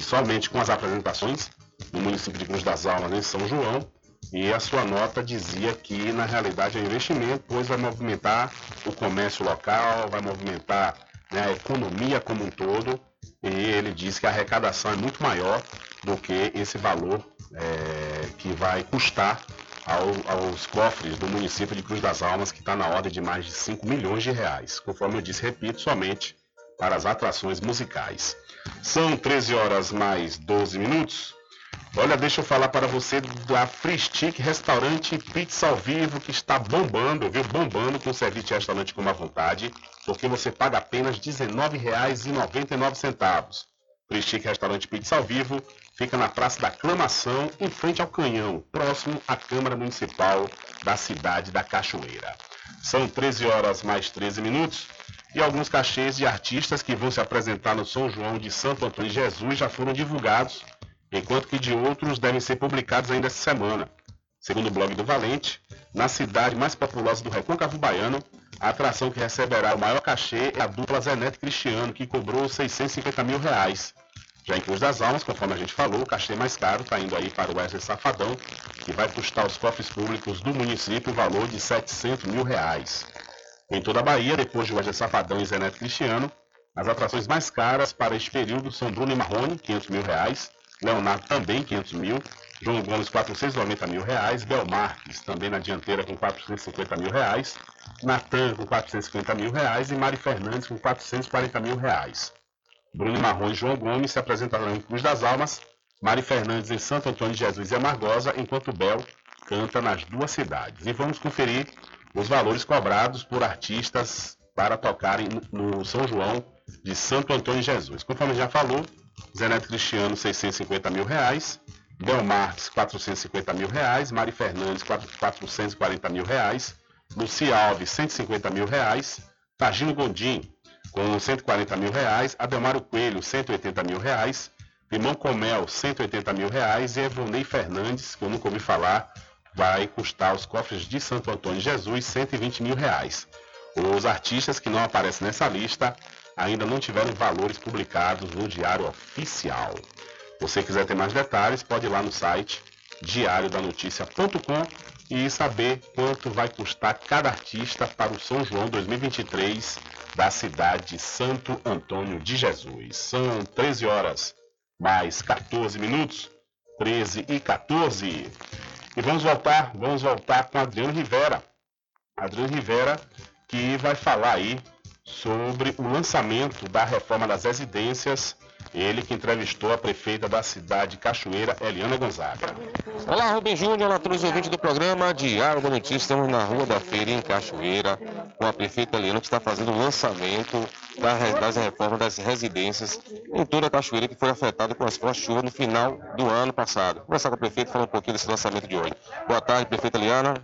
somente com as apresentações no município de Cruz das Almas, em São João, e a sua nota dizia que na realidade é investimento, pois vai movimentar o comércio local, vai movimentar né, a economia como um todo, e ele disse que a arrecadação é muito maior do que esse valor é, que vai custar ao, aos cofres do município de Cruz das Almas, que está na ordem de mais de 5 milhões de reais. Conforme eu disse, repito, somente para as atrações musicais. São 13 horas mais 12 minutos. Olha, deixa eu falar para você da Free Stick Restaurante Pizza ao Vivo, que está bombando, viu? Bombando com serviço restaurante com uma vontade, porque você paga apenas R$19,99. Free Stick Restaurante Pizza ao Vivo fica na Praça da Aclamação, em frente ao Canhão, próximo à Câmara Municipal da cidade da Cachoeira. São 13 horas mais 13 minutos e alguns cachês de artistas que vão se apresentar no São João de Santo Antônio de Jesus já foram divulgados, enquanto que de outros devem ser publicados ainda esta semana. Segundo o blog do Valente, na cidade mais populosa do Recôncavo Baiano, a atração que receberá o maior cachê é a dupla Zenete Cristiano, que cobrou 650 mil reais. Já em Cruz das Almas, conforme a gente falou, o cachê mais caro está indo aí para o Wesley Safadão, que vai custar aos cofres públicos do município o valor de 700 mil reais. Em toda a Bahia, depois de Wesley Safadão e Zé Neto Cristiano, as atrações mais caras para este período são Bruno e Marrone, 500 mil reais, Leonardo também 500 mil, João Gomes 490 mil reais, Bel Marques também na dianteira com 450 mil reais, Natan com 450 mil reais e Mari Fernandes com 440 mil reais. Bruno Marrone e João Gomes se apresentarão em Cruz das Almas, Mari Fernandes em Santo Antônio de Jesus e Amargosa, enquanto Bel canta nas duas cidades. E vamos conferir os valores cobrados por artistas para tocarem no São João de Santo Antônio de Jesus. Conforme já falou, Zé Neto Cristiano, 650 mil reais, Bel Marques, 450 mil reais, Mari Fernandes, 440 mil reais, Luci Alves, 150 mil reais, Tagino Gondim, com 140 mil reais, Adelmário Coelho, 180 mil reais, Limão Comel, 180 mil reais. E Evonei Fernandes, que eu nunca ouvi falar, vai custar os cofres de Santo Antônio Jesus 120 mil reais. Os artistas que não aparecem nessa lista ainda não tiveram valores publicados no Diário Oficial. você quiser ter mais detalhes, pode ir lá no site diariodanoticia.com e saber quanto vai custar cada artista para o São João 2023 da cidade de Santo Antônio de Jesus. São 13 horas mais 14 minutos, 13 e 14. E vamos voltar, vamos voltar com Adriano Rivera. Adriano Rivera que vai falar aí sobre o lançamento da reforma das residências. Ele que entrevistou a prefeita da cidade de Cachoeira, Eliana Gonzaga. Olá, Rubem Júnior, olá todos os ouvintes do programa Diário da Notícia. Estamos na Rua da Feira, em Cachoeira, com a prefeita Eliana, que está fazendo o lançamento das reformas das residências em toda a Cachoeira, que foi afetada com as fortes chuvas no final do ano passado. Vou conversar com a prefeita e falar um pouquinho desse lançamento de hoje. Boa tarde, prefeita Eliana.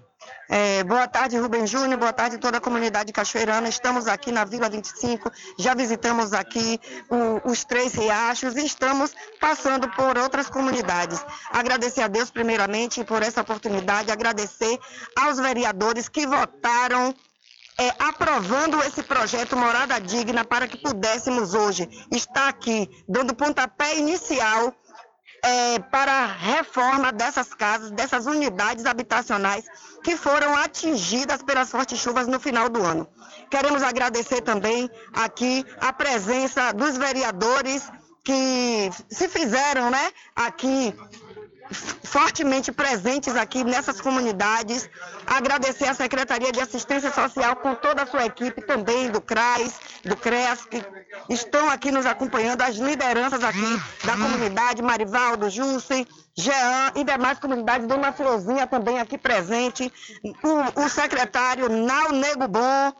É, boa tarde, Rubem Júnior. Boa tarde, toda a comunidade cachoeirana. Estamos aqui na Vila 25. Já visitamos aqui o- os três riachos e estamos passando por outras comunidades. Agradecer a Deus, primeiramente, por essa oportunidade. Agradecer aos vereadores que votaram é, aprovando esse projeto Morada Digna para que pudéssemos hoje estar aqui dando pontapé inicial é, para a reforma dessas casas, dessas unidades habitacionais que foram atingidas pelas fortes chuvas no final do ano. Queremos agradecer também aqui a presença dos vereadores que se fizeram, né, aqui fortemente presentes aqui nessas comunidades. Agradecer à Secretaria de Assistência Social com toda a sua equipe também do CRAS, do CREAS, que estão aqui nos acompanhando, as lideranças aqui da comunidade, Marivaldo, Jussen, Jean e demais comunidades, Dona Florzinha também aqui presente, o, o secretário Nau Nego Bom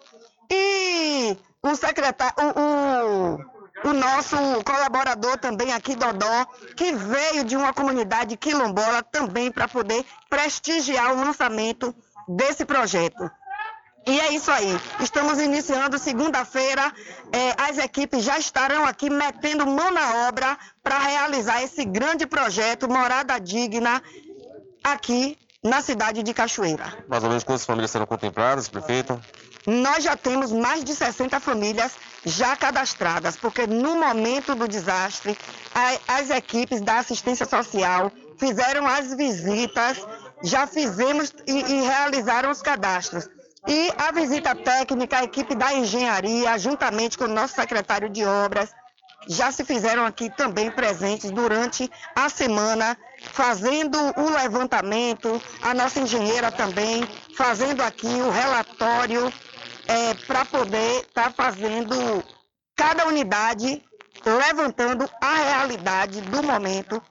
e o secretário, o- o o nosso colaborador também aqui, Dodó, que veio de uma comunidade quilombola também para poder prestigiar o lançamento desse projeto. E é isso aí. Estamos iniciando segunda-feira. eh, as equipes já estarão aqui metendo mão na obra para realizar esse grande projeto Morada Digna aqui na cidade de Cachoeira. Mais ou menos quantas famílias serão contempladas, prefeito? Nós já temos mais de 60 famílias já cadastradas, porque no momento do desastre, as equipes da assistência social fizeram as visitas, já fizemos e, e realizaram os cadastros. E a visita técnica, a equipe da engenharia, juntamente com o nosso secretário de obras, já se fizeram aqui também presentes durante a semana, fazendo o levantamento, a nossa engenheira também, fazendo aqui o relatório para poder estar fazendo cada unidade, levantando a realidade do momento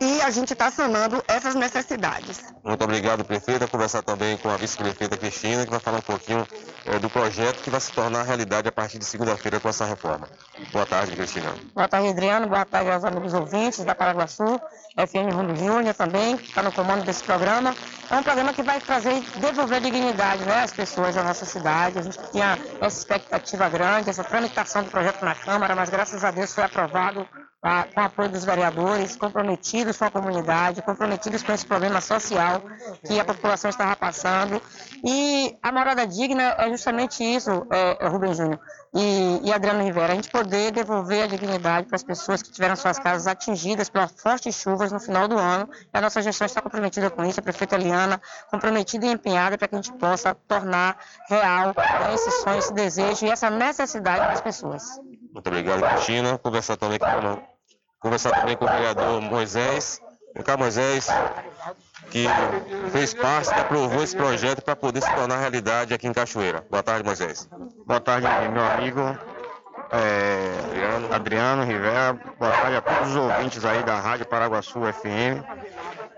e a gente está sanando essas necessidades. Muito obrigado, prefeito. Vou conversar também com a vice-prefeita Cristina, que vai falar um pouquinho eh, do projeto que vai se tornar realidade a partir de segunda-feira com essa reforma. Boa tarde, Cristina. Boa tarde, Adriano. Boa tarde aos amigos ouvintes da Paraguaçu, FM Rubio Júnior também, que está no comando desse programa. É um programa que vai trazer devolver dignidade né, às pessoas da nossa cidade. A gente tinha essa expectativa grande, essa tramitação do projeto na Câmara, mas graças a Deus foi aprovado com o apoio dos vereadores, comprometidos com a comunidade, comprometidos com esse problema social que a população estava passando. E a morada digna é justamente isso, é, Rubem Júnior e, e Adriano Rivera, a gente poder devolver a dignidade para as pessoas que tiveram suas casas atingidas pelas fortes chuvas no final do ano. E a nossa gestão está comprometida com isso, a prefeita Eliana comprometida e empenhada para que a gente possa tornar real né, esse sonho, esse desejo e essa necessidade das pessoas. Muito obrigado, Cristina. Conversar também com, conversar também com o vereador Moisés. Vem cá, Moisés, que fez parte, que aprovou esse projeto para poder se tornar realidade aqui em Cachoeira. Boa tarde, Moisés. Boa tarde, meu amigo é, Adriano Rivera. Boa tarde a todos os ouvintes aí da Rádio Paraguaçu FM.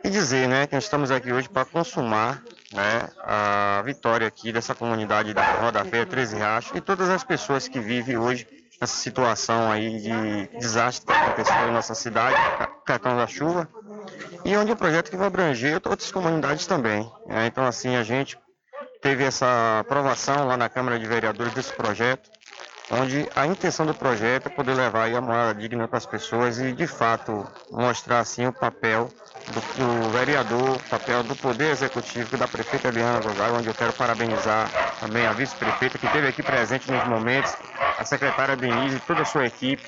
E dizer, né, que nós estamos aqui hoje para consumar né, a vitória aqui dessa comunidade da Roda Feia 13 Riachos e todas as pessoas que vivem hoje nessa situação aí de desastre que aconteceu em nossa cidade, Cartão da Chuva, e onde o projeto que vai abranger outras comunidades também. né. Então, assim, a gente teve essa aprovação lá na Câmara de Vereadores desse projeto, onde a intenção do projeto é poder levar a morada digna para as pessoas e, de fato, mostrar assim o papel do, do vereador, papel do Poder Executivo, da prefeita Eliana Gonzaga, onde eu quero parabenizar também a vice-prefeita que esteve aqui presente nos momentos, a secretária Denise toda a sua equipe,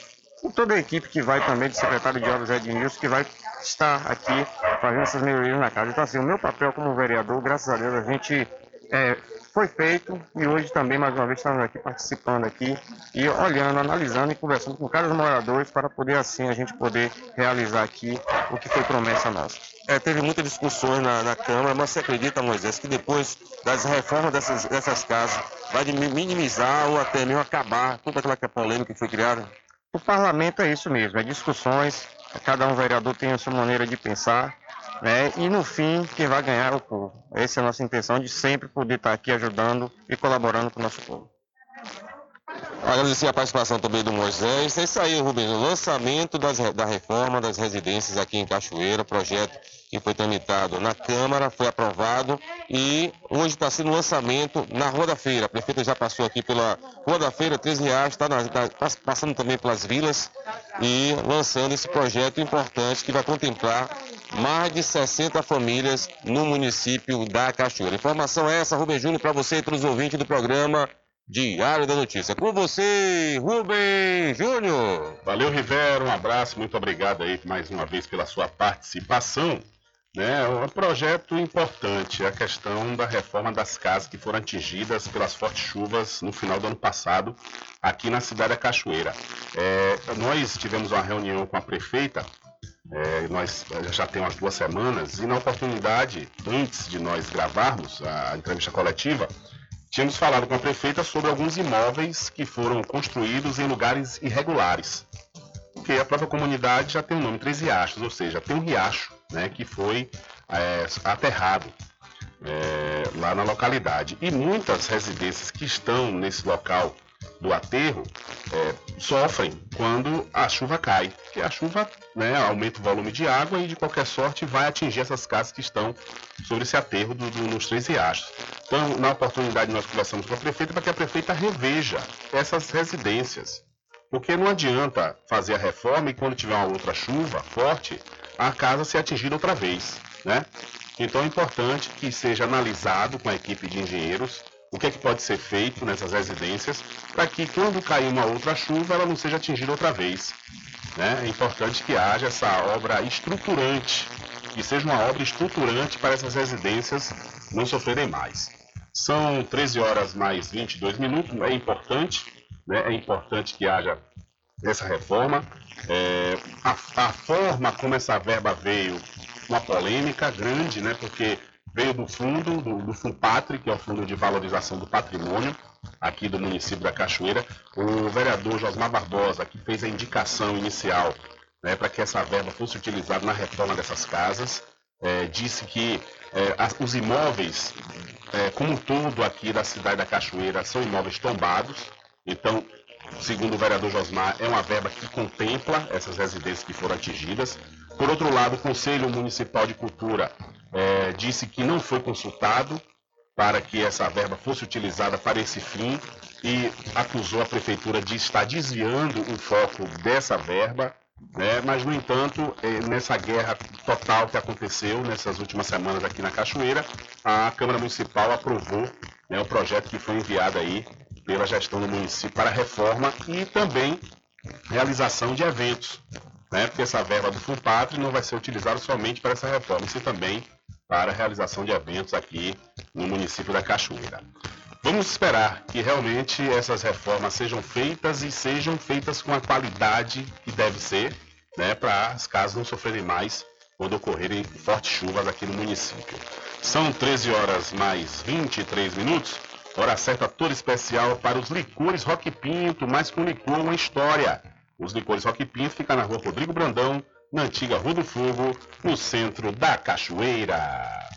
e toda a equipe que vai também, do secretário de Obras Edmilson, que vai estar aqui fazendo essas melhorias na casa. Então, assim, o meu papel como vereador, graças a Deus, a gente é, foi feito e hoje também, mais uma vez, estamos aqui participando aqui e olhando, analisando e conversando com cada moradores para poder, assim, a gente poder realizar aqui o que foi promessa nossa. É, teve muitas discussões na, na Câmara, mas você acredita, Moisés, que depois das reformas dessas, dessas casas vai minimizar ou até mesmo acabar toda aquela polêmica que foi criada? O parlamento é isso mesmo, é discussões, cada um vereador tem a sua maneira de pensar, né? E no fim, quem vai ganhar é o povo. Essa é a nossa intenção de sempre poder estar aqui ajudando e colaborando com o nosso povo. Agradecer a participação também do Moisés. É isso aí, Rubens. O lançamento das, da reforma das residências aqui em Cachoeira, projeto que foi tramitado na Câmara, foi aprovado e hoje está sendo lançamento na Rua da Feira. A prefeita já passou aqui pela Rua da Feira, 13 reais, está tá passando também pelas vilas e lançando esse projeto importante que vai contemplar mais de 60 famílias no município da Cachoeira. Informação é essa, Rubem Júnior, para você e para os ouvintes do programa Diário da Notícia. Com você, Rubem Júnior. Valeu, Rivero. Um abraço. Muito obrigado aí mais uma vez pela sua participação. Né, é um projeto importante, a questão da reforma das casas que foram atingidas pelas fortes chuvas no final do ano passado, aqui na cidade da Cachoeira. É, nós tivemos uma reunião com a prefeita, é, nós já temos duas semanas, e na oportunidade, antes de nós gravarmos a entrevista coletiva, tínhamos falado com a prefeita sobre alguns imóveis que foram construídos em lugares irregulares. Porque a própria comunidade já tem o nome Três Riachos, ou seja, tem um riacho né, que foi é, aterrado é, lá na localidade. E muitas residências que estão nesse local do aterro é, sofrem quando a chuva cai, porque a chuva né, aumenta o volume de água e de qualquer sorte vai atingir essas casas que estão sobre esse aterro do, do, nos Três Riachos. Então, na oportunidade, nós conversamos com a prefeita para que a prefeita reveja essas residências. Porque não adianta fazer a reforma e quando tiver uma outra chuva forte, a casa ser atingida outra vez, né? Então é importante que seja analisado com a equipe de engenheiros o que é que pode ser feito nessas residências para que quando cair uma outra chuva ela não seja atingida outra vez. Né? É importante que haja essa obra estruturante, que seja uma obra estruturante para essas residências não sofrerem mais. São 13 horas mais 22 minutos, é importante, né? é importante que haja essa reforma. É, a, a, forma como essa verba veio, uma polêmica grande, né? Porque veio do fundo, do, do que é o Fundo de Valorização do Patrimônio, aqui do município da Cachoeira. O vereador Josmar Barbosa, que fez a indicação inicial né, para que essa verba fosse utilizada na reforma dessas casas, é, disse que é, as, os imóveis, é, como um todo aqui da cidade da Cachoeira, são imóveis tombados. Então, segundo o vereador Josmar, é uma verba que contempla essas residências que foram atingidas. Por outro lado, o Conselho Municipal de Cultura é, disse que não foi consultado para que essa verba fosse utilizada para esse fim e acusou a prefeitura de estar desviando o foco dessa verba. Né? Mas, no entanto, é, nessa guerra total que aconteceu nessas últimas semanas aqui na Cachoeira, a Câmara Municipal aprovou né, o projeto que foi enviado aí pela gestão do município para reforma e também realização de eventos, né? porque essa verba do FUNPATRI não vai ser utilizada somente para essa reforma, e também para a realização de eventos aqui no município da Cachoeira. Vamos esperar que realmente essas reformas sejam feitas e sejam feitas com a qualidade que deve ser, né, para as casas não sofrerem mais quando ocorrerem fortes chuvas aqui no município. São 13 horas mais 23 minutos. Hora certa toda especial para os licores Rock Pinto, mas com licor uma história. Os licores Rock Pinto ficam na rua Rodrigo Brandão, na antiga Rua do Fogo, no centro da Cachoeira.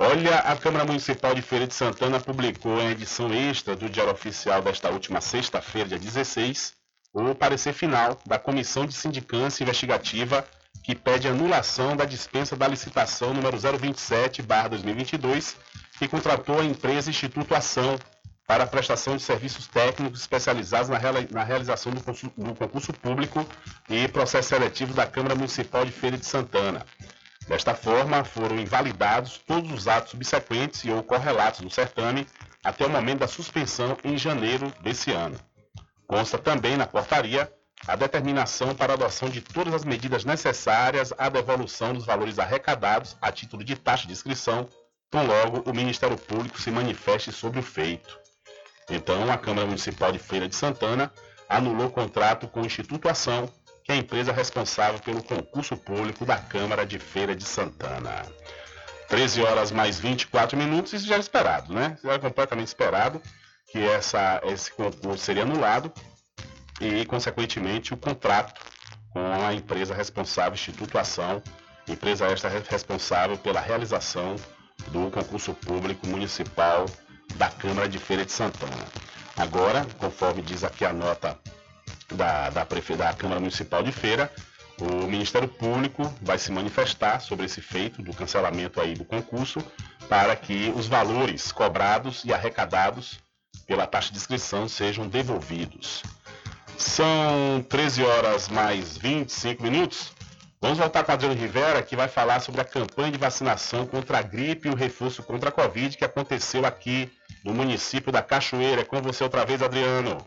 Olha, a Câmara Municipal de Feira de Santana publicou em edição extra do Diário Oficial desta última sexta-feira, dia 16, o parecer final da Comissão de Sindicância Investigativa que pede anulação da dispensa da licitação número 027/2022 que contratou a empresa Instituto Ação para a prestação de serviços técnicos especializados na, na realização do concurso, do concurso público e processo seletivo da Câmara Municipal de Feira de Santana. Desta forma, foram invalidados todos os atos subsequentes e ou correlatos do certame até o momento da suspensão em janeiro desse ano. Consta também na portaria a determinação para a adoção de todas as medidas necessárias à devolução dos valores arrecadados a título de taxa de inscrição tão logo o Ministério Público se manifeste sobre o feito. Então, a Câmara Municipal de Feira de Santana anulou o contrato com o Instituto Ação, que é a empresa responsável pelo concurso público da Câmara de Feira de Santana. 13 horas mais 24 minutos, isso já era esperado, né? Já era completamente esperado que essa, esse concurso seria anulado e, consequentemente, o contrato com a empresa responsável, Instituto Ação, empresa esta responsável pela realização do concurso público municipal da Câmara de Feira de Santana. Agora, conforme diz aqui a nota da, da, da Câmara Municipal de Feira, o Ministério Público vai se manifestar sobre esse feito do cancelamento aí do concurso para que os valores cobrados e arrecadados pela taxa de inscrição sejam devolvidos. São 13 horas mais 25 minutos. Vamos voltar com a Adriano Rivera, que vai falar sobre a campanha de vacinação contra a gripe e o reforço contra a Covid que aconteceu aqui no município da Cachoeira. É com você outra vez, Adriano.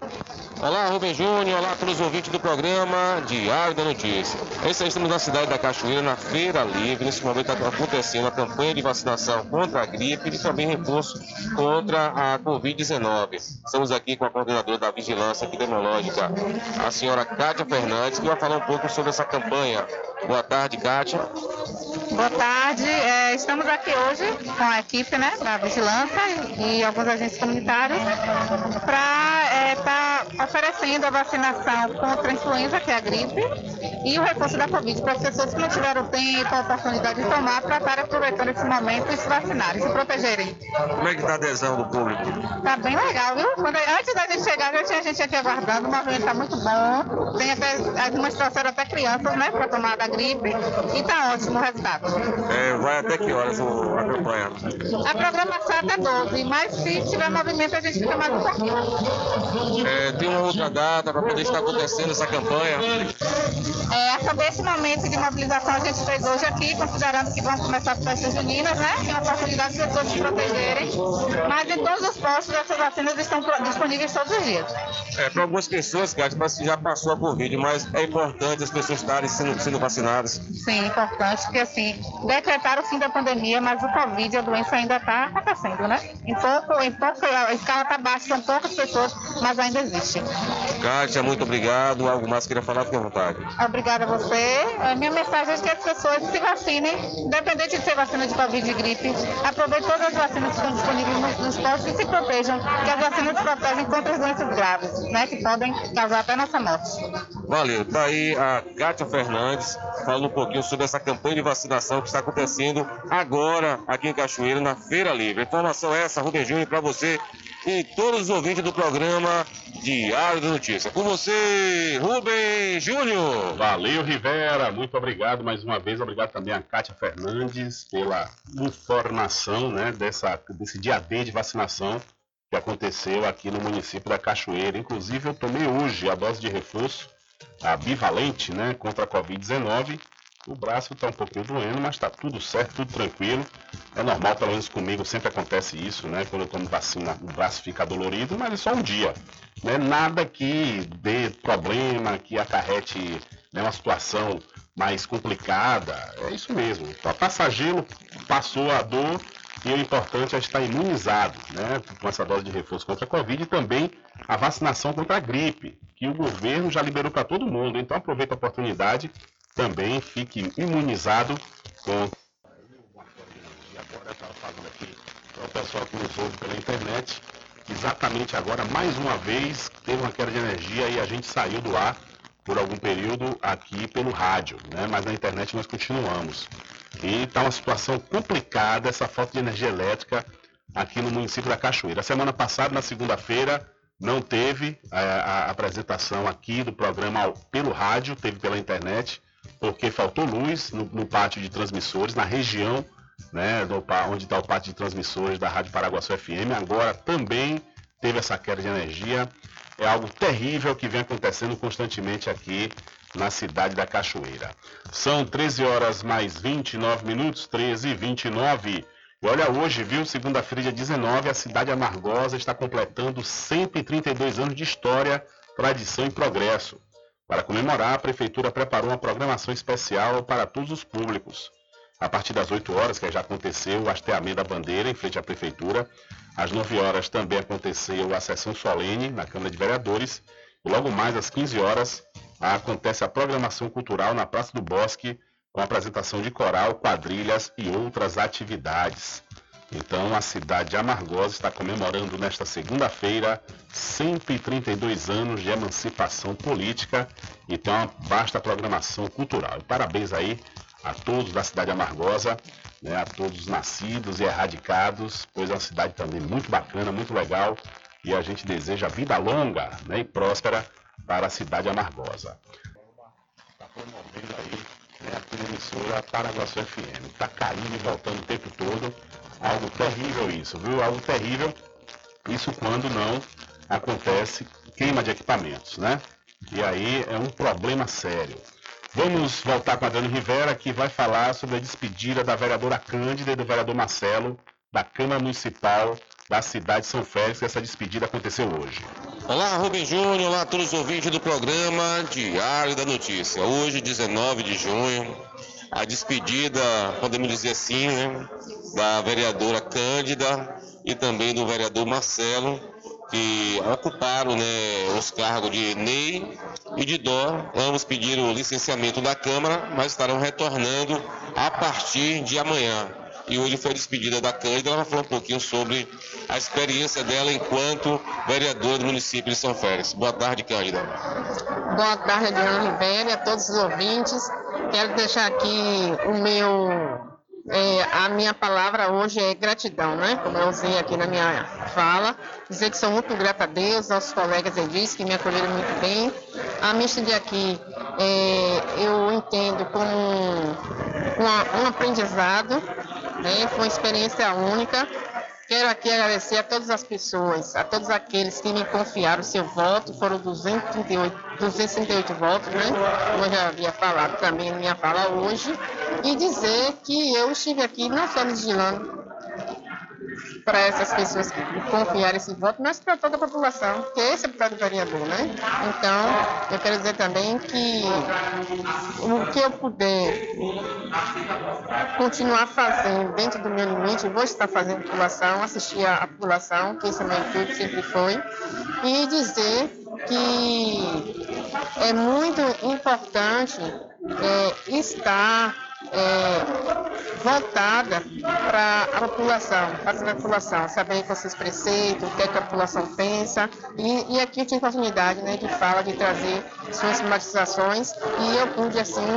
Olá, Rubem Júnior. Olá a todos os ouvintes do programa Diário da Notícia. Esse aí estamos na cidade da Cachoeira, na Feira Livre. Nesse momento está acontecendo a campanha de vacinação contra a gripe e também reforço contra a Covid-19. Estamos aqui com a coordenadora da Vigilância Epidemiológica, a senhora Kátia Fernandes, que vai falar um pouco sobre essa campanha. Boa tarde, Kátia. Boa tarde. É, estamos aqui hoje com a equipe né, da Vigilância e alguns agentes comunitários para estar tá oferecendo a vacinação contra a influenza, que é a gripe, e o reforço da Covid para as pessoas que não tiveram tempo, a oportunidade de tomar, para estar aproveitando esse momento e se vacinarem, se protegerem. Como é que está a adesão do público? Está bem legal, viu? Quando, antes da gente chegar, já tinha gente aqui aguardando, o movimento está muito bom. Tem até, algumas trouxeram até crianças, né, para tomar da gripe, e está ótimo o resultado. É, vai até que horas o, a campanha? A programação é até 12, mas se tiver movimento, a gente fica mais um pouquinho. É, tem uma outra data para poder estar acontecendo essa campanha? É, sobre esse momento de mobilização a gente fez hoje aqui, considerando que vão começar as festas juninas, né? Tem uma oportunidade de pessoas se protegerem. Mas em todos os postos essas vacinas estão disponíveis todos os dias. É, para algumas pessoas, que já passou a Covid, mas é importante as pessoas estarem sendo, sendo vacinadas. Sim, importante, porque assim, decretaram o fim da pandemia, mas o Covid, a doença ainda está acontecendo, né? Em pouco, em escala está baixa, são poucas pessoas, mas ainda existe. Kátia, muito obrigado. Algo mais queria falar, fique à vontade. Obrigada a você. A minha mensagem é que as pessoas se vacinem, independente de ser vacina de Covid e gripe. Aproveitem todas as vacinas que estão disponíveis nos, nos postos e se protejam, que as vacinas protegem contra as doenças graves, né? Que podem causar até nossa morte. Valeu. Tá aí a Kátia Fernandes falando um pouquinho sobre essa campanha de vacinação que está acontecendo agora aqui em Cachoeira, na Feira Livre. Informação essa, Rubem Júnior, para você e todos os ouvintes do programa Diário da Notícia. Com você, Rubem Júnior. Valeu, Rivera. Muito obrigado mais uma vez. Obrigado também a Kátia Fernandes pela informação né, dessa, desse dia D de vacinação que aconteceu aqui no município da Cachoeira. Inclusive, eu tomei hoje a dose de reforço, a bivalente, né, contra a Covid-19. O braço está um pouquinho doendo, mas está tudo certo, tudo tranquilo. É normal, pelo menos comigo, sempre acontece isso, né? Quando eu tomo vacina, o braço fica dolorido, mas é só um dia. Né? Nada que dê problema, que acarrete né, uma situação mais complicada. É isso mesmo. Para passageiro, passou a dor e o importante é estar imunizado, né? Com essa dose de reforço contra a Covid e também a vacinação contra a gripe, que o governo já liberou para todo mundo. Então aproveita a oportunidade também fique imunizado com. Agora estava falando aqui para o pessoal que nos ouve pela internet, exatamente agora, mais uma vez, teve uma queda de energia e a gente saiu do ar por algum período aqui pelo rádio, né? mas na internet nós continuamos. E está uma situação complicada essa falta de energia elétrica aqui no município da Cachoeira. Semana passada, na segunda-feira, não teve a, a, apresentação aqui do programa pelo rádio, teve pela internet porque faltou luz no, no pátio de transmissores, na região né, do, onde está o pátio de transmissores da Rádio Paraguaçu FM. Agora também teve essa queda de energia. É algo terrível que vem acontecendo constantemente aqui na cidade da Cachoeira. São 13 horas mais 29 minutos, 13 e 29. E olha, hoje, viu, segunda-feira, dia 19, a cidade amargosa está completando 132 anos de história, tradição e progresso. Para comemorar, a Prefeitura preparou uma programação especial para todos os públicos. A partir das 8 horas, que já aconteceu o hasteamento da bandeira em frente à Prefeitura, às 9 horas também aconteceu a sessão solene na Câmara de Vereadores, e logo mais às 15 horas acontece a programação cultural na Praça do Bosque, com apresentação de coral, quadrilhas e outras atividades. Então, a cidade de Amargosa está comemorando nesta segunda-feira 132 anos de emancipação política e tem uma vasta programação cultural. E parabéns aí a todos da cidade de Amargosa, né, a todos os nascidos e erradicados, pois é uma cidade também muito bacana, muito legal, e a gente deseja vida longa né, e próspera para a cidade amargosa. Está promovendo aí né, na emissora Paraguaçu FM. Está caindo e voltando o tempo todo. Algo terrível isso, viu? Algo terrível. Isso quando não acontece queima de equipamentos, né? E aí é um problema sério. Vamos voltar com a Dani Rivera, que vai falar sobre a despedida da vereadora Cândida e do vereador Marcelo, da Câmara Municipal da cidade de São Félix. Essa despedida aconteceu hoje. Olá, Rubem Júnior, olá a todos os ouvintes do programa Diário da Notícia. Hoje, 19 de junho, a despedida, podemos dizer assim, né, da vereadora Cândida e também do vereador Marcelo, que ocuparam né, os cargos de Ney e de Dó. Ambos pediram licenciamento da Câmara, mas estarão retornando a partir de amanhã. E hoje foi despedida da Cândida, ela vai falar um pouquinho sobre a experiência dela enquanto vereadora do município de São Félix. Boa tarde, Cândida. Boa tarde, Adriano Ribeiro, e a todos os ouvintes. Quero deixar aqui o meu é, a minha palavra hoje é gratidão, né? Como eu usei aqui na minha fala. Dizer que sou muito grata a Deus, nossos colegas Edis, que me acolheram muito bem. A missa de aqui é, eu entendo como um, um aprendizado, né? Foi uma experiência única. Quero aqui agradecer a todas as pessoas, a todos aqueles que me confiaram seu voto, foram 238, 268 votos, né? Como eu já havia falado também na minha fala hoje, e dizer que eu estive aqui não só vigilando para essas pessoas que confiaram esse voto, mas para toda a população, que esse é o do vereador, né? Então, eu quero dizer também que o que eu puder continuar fazendo dentro do meu limite, vou estar fazendo a população, assistir a, a população, que esse é meu intuito, sempre foi, e dizer que é muito importante é, estar é, voltada para a população, para a população, saber com seus preceitos, o que, é que a população pensa. E, e aqui eu tive oportunidade né, de fala, de trazer suas problematizações e eu pude, assim,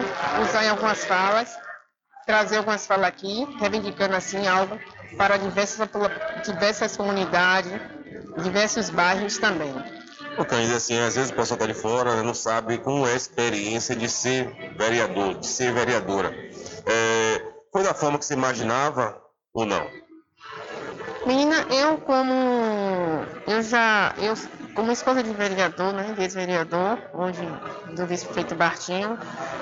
usar em algumas falas, trazer algumas falas aqui, reivindicando, assim, algo para diversas, diversas comunidades, diversos bairros também. Cândido, assim, às vezes o pessoal está de fora, né, não sabe como é a experiência de ser vereador, de ser vereadora. É, foi da forma que você imaginava ou não? Menina, eu como eu já eu como esposa de vereador, né, ex-vereador, hoje do vice-prefeito Bartinho,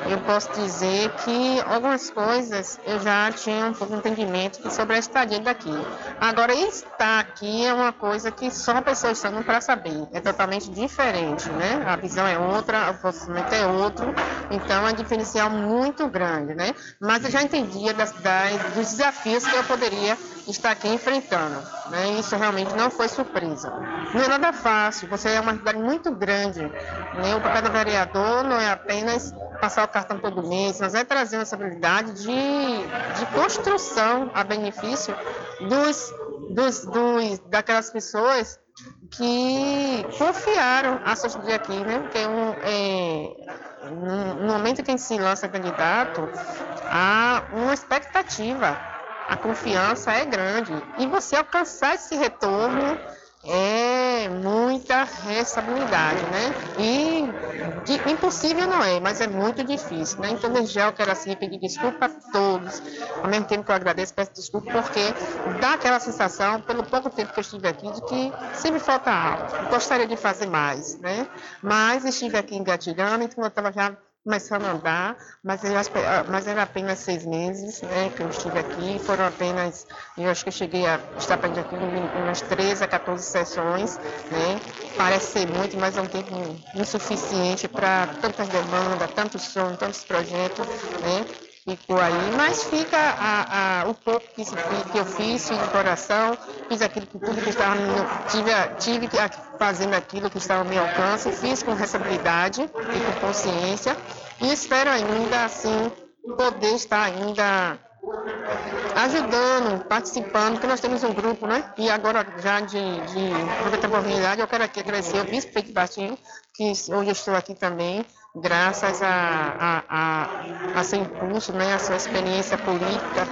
eu posso dizer que algumas coisas eu já tinha um pouco de entendimento sobre a estadia daqui. Agora, estar aqui é uma coisa que só a pessoa estando para saber. É totalmente diferente, né? A visão é outra, o posicionamento é outro, então é um diferencial muito grande, né? Mas eu já entendia das, das, dos desafios que eu poderia estar aqui enfrentando, né? Isso realmente não foi surpresa. Não é nada fácil você é uma cidade muito grande. Né? O papel do vereador não é apenas passar o cartão todo mês, mas é trazer uma estabilidade de, de construção a benefício dos, dos, dos, daquelas pessoas que confiaram a sua cidade aqui, né? Porque um, é, no momento que a gente se lança candidato, há uma expectativa, a confiança é grande. E você alcançar esse retorno é muita responsabilidade, né? E de, impossível não é, mas é muito difícil, né? Então, desde já eu quero assim pedir desculpa a todos, ao mesmo tempo que eu agradeço, peço desculpa, porque dá aquela sensação, pelo pouco tempo que eu estive aqui, de que sempre falta algo. Gostaria de fazer mais, né? Mas estive aqui engatilhando, então eu estava já começando a andar, mas, eu, mas era apenas seis meses né, que eu estive aqui, foram apenas, eu acho que eu cheguei a estar aqui umas 13 a 14 sessões, né, parece ser muito, mas é um tempo insuficiente para tantas demandas, tantos sonhos, tantos projetos, né, ficou aí, mas fica a, a, o pouco que, que, eu fiz, fiz de coração, fiz aquilo que tudo que estava tive, tive fazendo aquilo que estava ao meu alcance, fiz com responsabilidade e com consciência e espero ainda assim poder estar ainda ajudando, participando, porque nós temos um grupo, né? E agora, já de, de aproveitar a oportunidade, eu quero aqui agradecer ao vice-prefeito Batinho, que hoje estou aqui também, graças a, a, a, a seu impulso, né, a sua experiência política,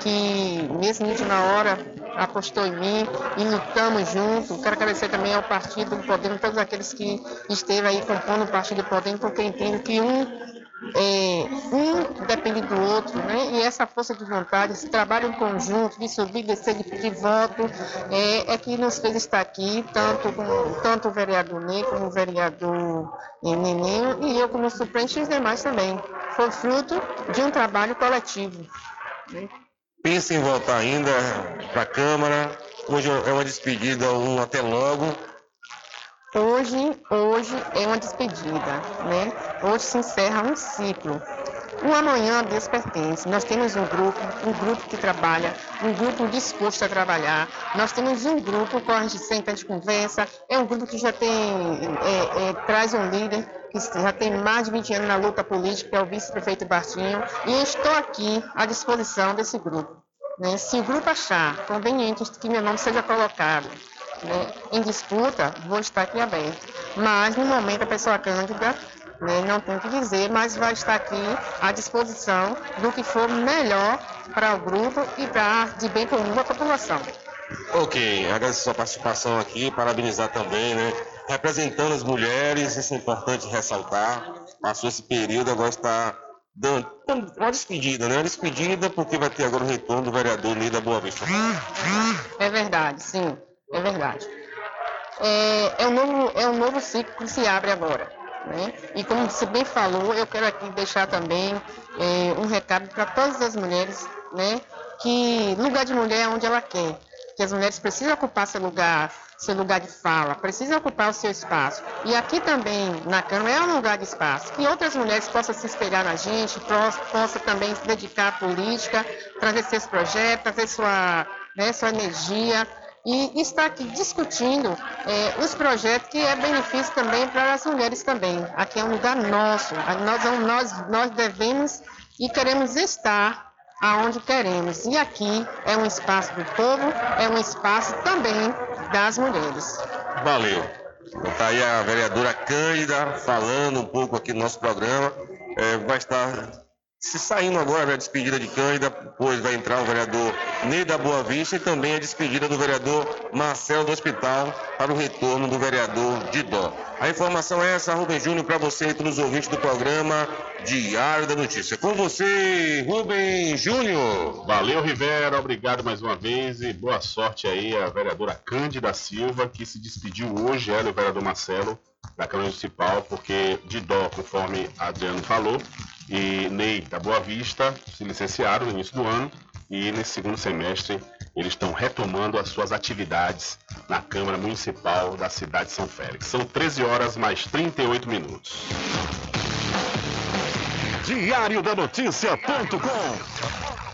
que mesmo na hora apostou em mim e lutamos juntos. Quero agradecer também ao Partido Podemos, todos aqueles que esteve aí compondo o Partido Podemos, porque entendo que um é, um depende do outro, né? E essa força de vontade, esse trabalho em conjunto, de subir, descer de, voto, é, é, que nos fez estar aqui, tanto, com, tanto o vereador Ney como o vereador Neninho, e eu como suplente e os demais também. Foi fruto de um trabalho coletivo. Né? Pensa em voltar ainda para a Câmara. Hoje é uma despedida, um até logo. Hoje, hoje é uma despedida, né? Hoje se encerra um ciclo. O amanhã Deus pertence. Nós temos um grupo, um grupo que trabalha, um grupo disposto a trabalhar. Nós temos um grupo com a gente senta, gente conversa. É um grupo que já tem, é, é, traz um líder que já tem mais de 20 anos na luta política, que é o vice-prefeito Bartinho. E eu estou aqui à disposição desse grupo. Né? Se o grupo achar conveniente que meu nome seja colocado né, em disputa, vou estar aqui aberto. Mas, no momento, a pessoa cândida né, não tem o que dizer, mas vai estar aqui à disposição do que for melhor para o grupo e para de bem comum da população. Ok, agradeço a sua participação aqui, parabenizar também, né? Representando as mulheres, isso é importante ressaltar. Passou esse período, agora está dando uma despedida, né? Uma despedida porque vai ter agora o retorno do vereador Nida Boa Vista. É verdade, sim. É verdade. É, é, um novo, é um novo ciclo que se abre agora. Né? E como você bem falou, eu quero aqui deixar também é, um recado para todas as mulheres, né? que lugar de mulher é onde ela quer, que as mulheres precisam ocupar seu lugar, seu lugar de fala, precisam ocupar o seu espaço. E aqui também, na Câmara, é um lugar de espaço. Que outras mulheres possam se espelhar na gente, possam, também se dedicar à política, trazer seus projetos, trazer sua, né, sua energia, e está aqui discutindo é, os projetos que é benefício também para as mulheres também. Aqui é um lugar nosso, nós, nós, nós devemos e queremos estar aonde queremos. E aqui é um espaço do povo, é um espaço também das mulheres. Valeu. Está aí a vereadora Cândida falando um pouco aqui no nosso programa. É, vai estar se saindo agora a despedida de Cândida, pois vai entrar o vereador Ney da Boa Vista e também a despedida do vereador Marcelo do Hospital para o retorno do vereador Didó. A informação é essa, Rubem Júnior, para você e para os ouvintes do programa Diário da Notícia. Com você, Rubem Júnior. Valeu, Rivera, obrigado mais uma vez e boa sorte aí à vereadora Cândida Silva, que se despediu hoje, ela e o vereador Marcelo, da Câmara Municipal, porque Didó, conforme Adriano falou, e Ney da Boa Vista se licenciaram no início do ano e nesse segundo semestre eles estão retomando as suas atividades na Câmara Municipal da cidade de São Félix. São 13 horas mais 38 minutos. Diário da Notícia.com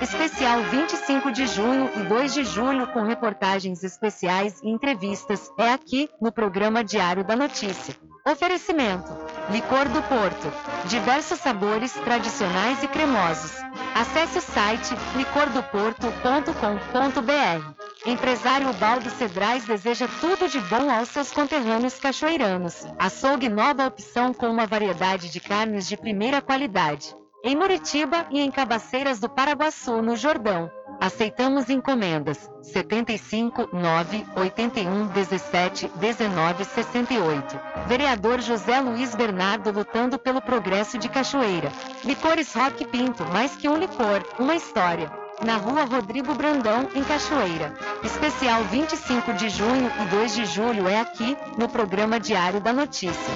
Especial 25 de junho e 2 de julho com reportagens especiais e entrevistas. É aqui no programa Diário da Notícia. Oferecimento: Licor do Porto. Diversos sabores tradicionais e cremosos. Acesse o site licordoporto.com.br. Empresário Baldo Cedrais deseja tudo de bom aos seus conterrâneos cachoeiranos. Açougue nova opção com uma variedade de carnes de primeira qualidade em Muritiba e em Cabaceiras do Paraguaçu, no Jordão. Aceitamos encomendas 75 9 81 17 19 68. Vereador José Luiz Bernardo lutando pelo progresso de Cachoeira. Licores Rock Pinto, mais que um licor, uma história. Na rua Rodrigo Brandão, em Cachoeira. Especial 25 de junho e 2 de julho é aqui, no programa Diário da Notícia.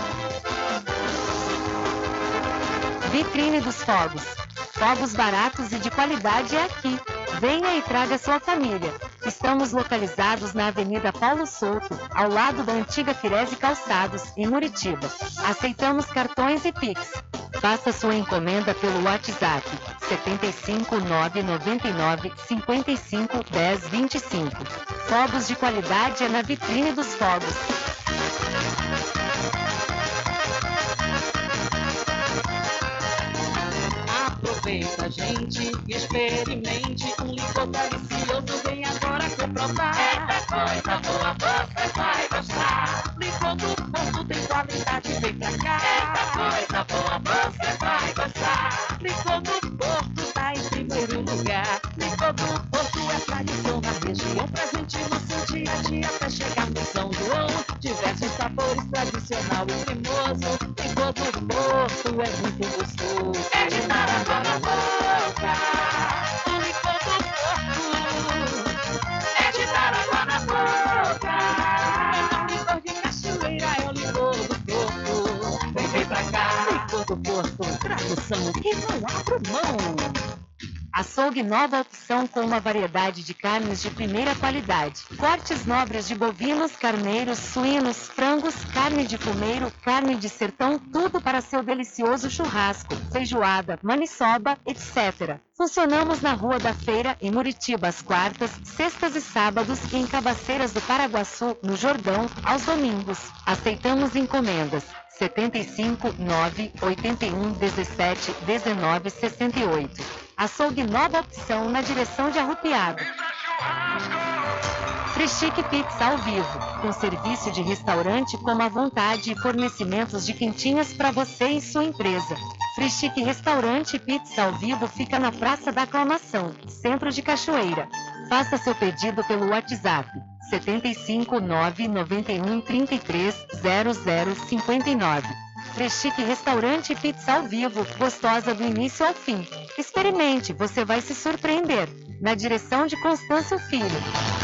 Vitrine dos Fogos. Fogos baratos e de qualidade é aqui. Venha e traga sua família. Estamos localizados na Avenida Paulo Souto, ao lado da antiga Firese Calçados, em Muritiba. Aceitamos cartões e Pix. Faça sua encomenda pelo WhatsApp 75 999 55 10 25. Fogos de qualidade é na vitrine dos fogos. Aproveita, gente, experimente um licor delicioso. Vem agora comprovar. Essa coisa boa você vai gostar. Licor do Porto tem qualidade, vem pra cá. Essa coisa boa você vai gostar. Licor do Porto tá em primeiro lugar. Licor do Porto é tradição na região, presente no seu dia a dia até chegar no São João. Diversos sabores, tradicional e cremoso. Licor do Porto é muito gostoso. É de água na boca. O licor do é de água na boca. É um licor de cachoeira, é o licor do Porto. Vem, vem pra cá. Licor do Porto, tradução que não abro mão. Açougue nova opção com uma variedade de carnes de primeira qualidade. Cortes nobres de bovinos, carneiros, suínos, frangos, carne de fumeiro, carne de sertão, tudo para seu delicioso churrasco, feijoada, maniçoba, etc. Funcionamos na Rua da Feira, em Muritiba, às quartas, sextas e sábados e em Cabaceiras do Paraguaçu, no Jordão, aos domingos. Aceitamos encomendas. 75 9 81 17 19 68. Açougue nova opção na direção de Arrupiado. Freschique Pizza ao vivo, com serviço de restaurante como à vontade e fornecimentos de quentinhas para você e sua empresa. Freschique Restaurante Pizza ao vivo fica na Praça da Aclamação, Centro de Cachoeira. Faça seu pedido pelo WhatsApp 75 991 33 00 59. Freschique Restaurante e Pizza ao vivo, gostosa do início ao fim. Experimente, você vai se surpreender. Na direção de Constâncio Filho.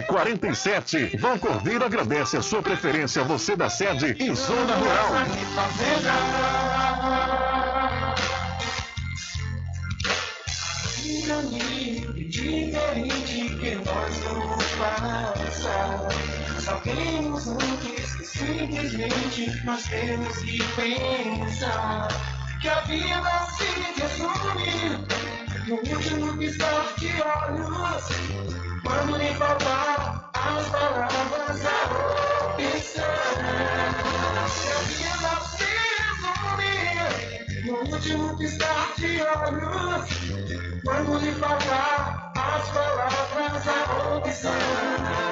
1147. Val Cordeiro agradece a sua preferência, você da sede e Zona Rural. Sabemos antes que simplesmente nós temos que pensar que a vida se resume no último piscar de olhos. Quando lhe faltar as palavras, a opção. Se resume no último piscar de olhos. Quando lhe faltar as palavras, a opção.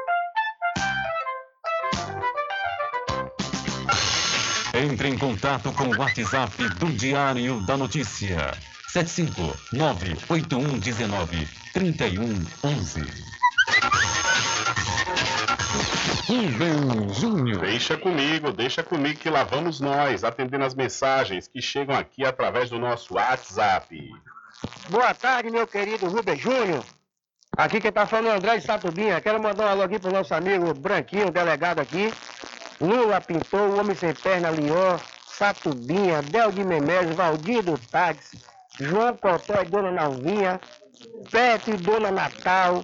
Entre em contato com o WhatsApp do Diário da Notícia. 759-8119-3111. Rubem Júnior. Deixa comigo, deixa comigo que lá vamos nós, atendendo as mensagens que chegam aqui através do nosso WhatsApp. Boa tarde, meu querido Rubem Júnior. Aqui quem tá falando é o André de Satubinha. Quero mandar um alô aqui pro nosso amigo Branquinho, delegado aqui. Lula Pintor, Homem Sem Perna, Lior, Satubinha, Del de Memés, Valdir do Táxi, João Cotó e Dona Nalvinha, Pet e Dona Natal.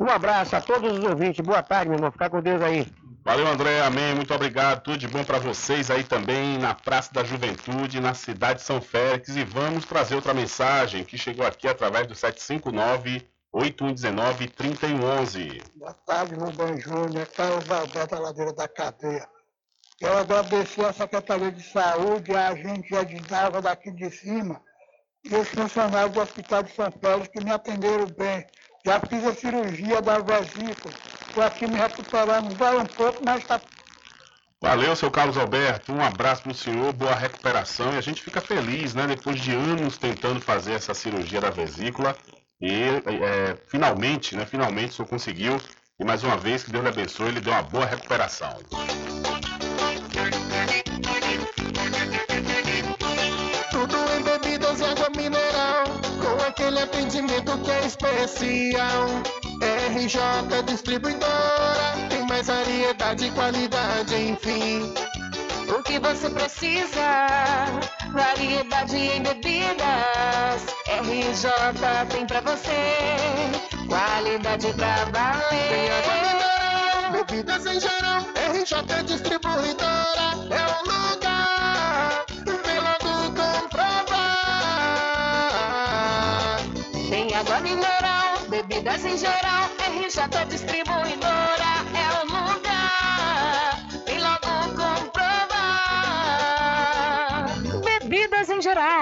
Um abraço a todos os ouvintes. Boa tarde, meu irmão. Fica com Deus aí. Valeu, André, amém, muito obrigado, tudo de bom para vocês aí também na Praça da Juventude, na cidade de São Félix. E vamos trazer outra mensagem que chegou aqui através do 759 8119 3111. Boa tarde, Rubem Júnior. Carlos Alberto, a ladeira da cadeia. Quero agradecer à Secretaria de Saúde, a agente Edinalva daqui de cima e os funcionários do Hospital de São Félix que me atenderam bem. Já fiz a cirurgia da vesícula. Estou aqui me recuperando, vai um pouco, mas está Valeu, seu Carlos Alberto. Um abraço pro senhor, boa recuperação. E a gente fica feliz, né? Depois de anos tentando fazer essa cirurgia da vesícula. E é, finalmente, né? Finalmente o senhor conseguiu. E mais uma vez, que Deus lhe abençoe, ele deu uma boa recuperação. Tudo em bebidas e água mineral, com aquele atendimento que é especial. RJ Distribuidora, tem mais variedade e qualidade, enfim. O que você precisa? Variedade em bebidas. RJ tem pra você. Qualidade pra Tem água valer. mineral, bebidas em geral. RJ Distribuidora é o lugar. Vem logo comprovar. Tem água mineral, bebidas em geral. RJ Distribuidora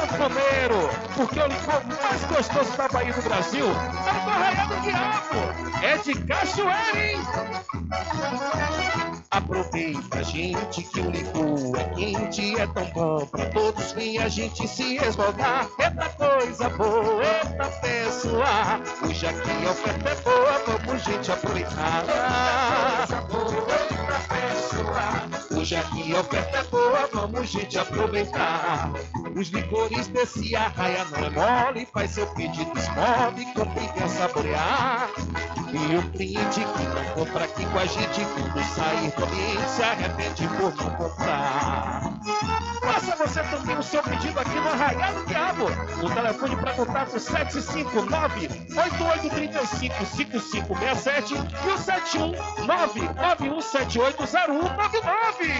sanfoneiro! Porque o licor mais gostoso da Bahia do Brasil é do Arraial do Diabo! É de cachoeira, hein? Aproveita, gente, que o licor é quente, é tão bom pra todos vir a gente se esmogar. Eita coisa boa, eita pessoa, hoje aqui a oferta é boa, vamos gente aproveitar. Coisa boa, eita pessoa, hoje aqui a oferta é boa, vamos gente aproveitar. Os licores desse arraia não é mole, faz seu pedido, esmove, compre e saborear. E o cliente que não compra aqui com a gente, quando sair do ambiente, se arrepende por não comprar. Faça você também o seu pedido aqui no Arraial do Diabo. O telefone para contato 759-8835-5567 e o 719-9178-0199.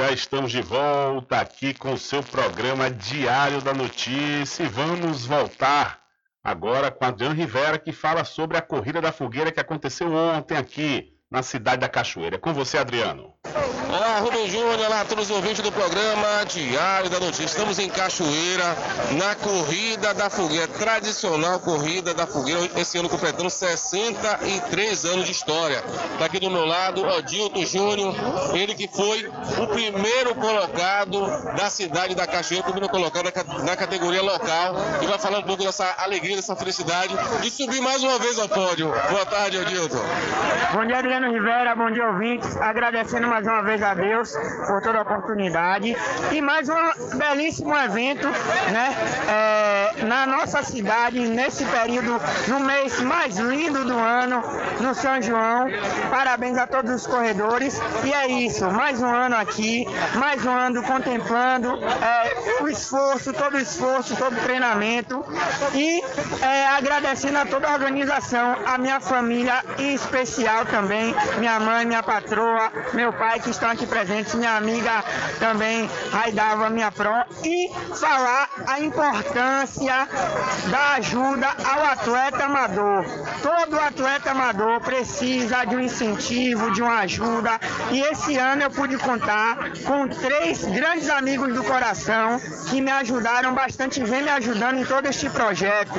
Já estamos de volta aqui com o seu programa Diário da Notícia e vamos voltar agora com Adriano Rivera que fala sobre a corrida da fogueira que aconteceu ontem aqui na cidade da Cachoeira. É com você, Adriano. Olá, Rubem Júnior, olá a todos os ouvintes do programa Diário da Notícia. Estamos em Cachoeira, na Corrida da Fogueira, tradicional Corrida da Fogueira, esse ano completando 63 anos de história. Está aqui do meu lado, Odilto Júnior, ele que foi o primeiro colocado da cidade da Cachoeira, o primeiro colocado na, ca- na categoria local, e vai falar um pouco dessa alegria, dessa felicidade de subir mais uma vez ao pódio. Boa tarde, Odilto. Bom dia, Adriano Rivera, bom dia, ouvintes. Agradecendo mais uma vez a Deus por toda a oportunidade e mais um belíssimo evento, né? é, na nossa cidade, nesse período, no mês mais lindo do ano, no São João. Parabéns a todos os corredores. E é isso, mais um ano aqui, mais um ano contemplando é, o esforço, todo o esforço, todo o treinamento e é, agradecendo a toda a organização, a minha família em especial também, minha mãe, minha patroa, meu pai que estão aqui presentes, minha amiga também, Raidava, minha pró, e falar a importância da ajuda ao atleta amador. Todo atleta amador precisa de um incentivo, de uma ajuda, e esse ano eu pude contar com três grandes amigos do coração que me ajudaram bastante, vem me ajudando em todo este projeto.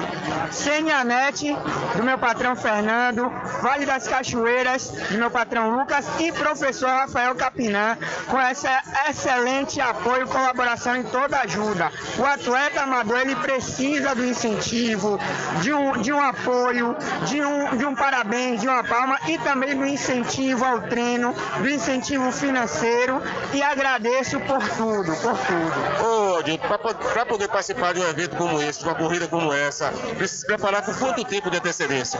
Senianete, do meu patrão Fernando, Vale das Cachoeiras, do meu patrão Lucas e professor Rafael Com esse excelente apoio e colaboração em toda ajuda. O atleta amador ele precisa do incentivo, de um, de um apoio, de um, de um parabéns, de uma palma e também do incentivo ao treino, do incentivo financeiro e agradeço por tudo, por tudo. Ô, para poder participar de um evento como esse, de uma corrida como essa, precisa se preparar com quanto tempo de antecedência?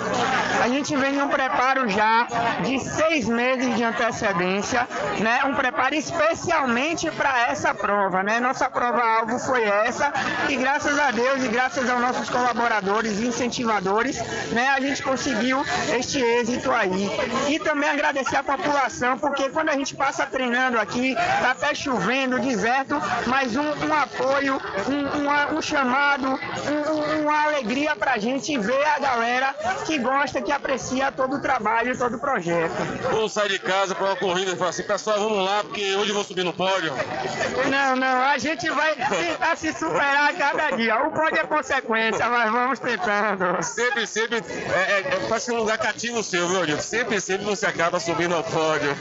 A gente vem em um preparo já de seis meses de antecedência, né? Um preparo especialmente para essa prova, né? Nossa prova-alvo foi essa e graças a Deus e graças aos nossos colaboradores e incentivadores, né? A gente conseguiu este êxito aí. E também agradecer a população, porque quando a gente passa treinando aqui, tá até chovendo, deserto, mas um, um apoio, um, um chamado, um- um- uma alegria pra gente ver a galera que gosta, que aprecia todo o trabalho, todo o projeto. Vamos sair de casa para uma corrida e falar assim, pessoal, vamos lá, porque hoje eu vou subir no pódio. Não, não, a gente vai tentar se superar a cada dia. O pódio é consequência, mas vamos tentando. Sempre, sempre, é, é, é quase um lugar cativo seu, viu, Odilto? Sempre, sempre você acaba subindo ao pódio.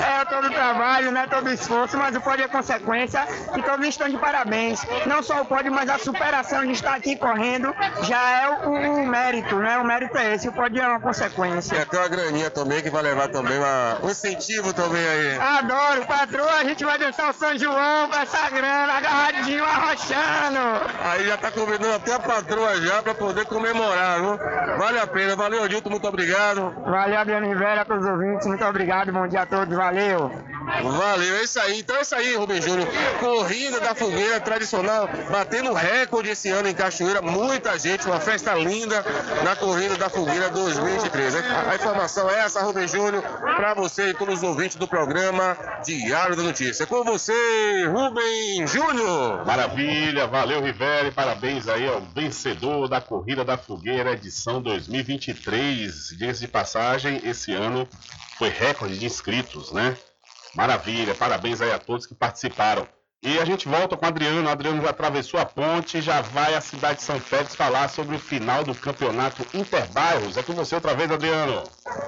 É todo o trabalho, né? Todo esforço, mas o pódio é consequência e todos estão de parabéns. Não só o pódio, mas a superação de estar aqui correndo já é o, o mérito, né? O mérito é esse, o pódio é uma consequência. Tem até uma graninha também que vai levar também uma, um incentivo também aí. Adoro, patroa, a gente vai dançar o São João com essa grana, agarradinho, arrochando. Aí já tá convidando até a patroa já para poder comemorar, viu? Vale a pena, valeu, Odilto, muito obrigado. Valeu, Adriano Rivera, para os ouvintes, muito obrigado, bom dia a todos, valeu. Valeu, é isso aí. Então é isso aí, Rubem Júnior. Corrida da fogueira tradicional, batendo recorde esse ano em Cachoeira. Muita gente, uma festa linda na Corrida da Fogueira 2023. A informação é essa, Rubem Júnior, para você e todos os ouvintes do programa Diário da Notícia. Com você, Rubem Júnior. Maravilha, valeu Rivera e parabéns aí ao vencedor da Corrida da Fogueira edição 2023. Diga-se de passagem, esse ano foi recorde de inscritos, né? Maravilha, parabéns aí a todos que participaram. E a gente volta com o Adriano. O Adriano já atravessou a ponte, já vai à cidade de São Félix falar sobre o final do campeonato Interbairros. É com você outra vez, Adriano.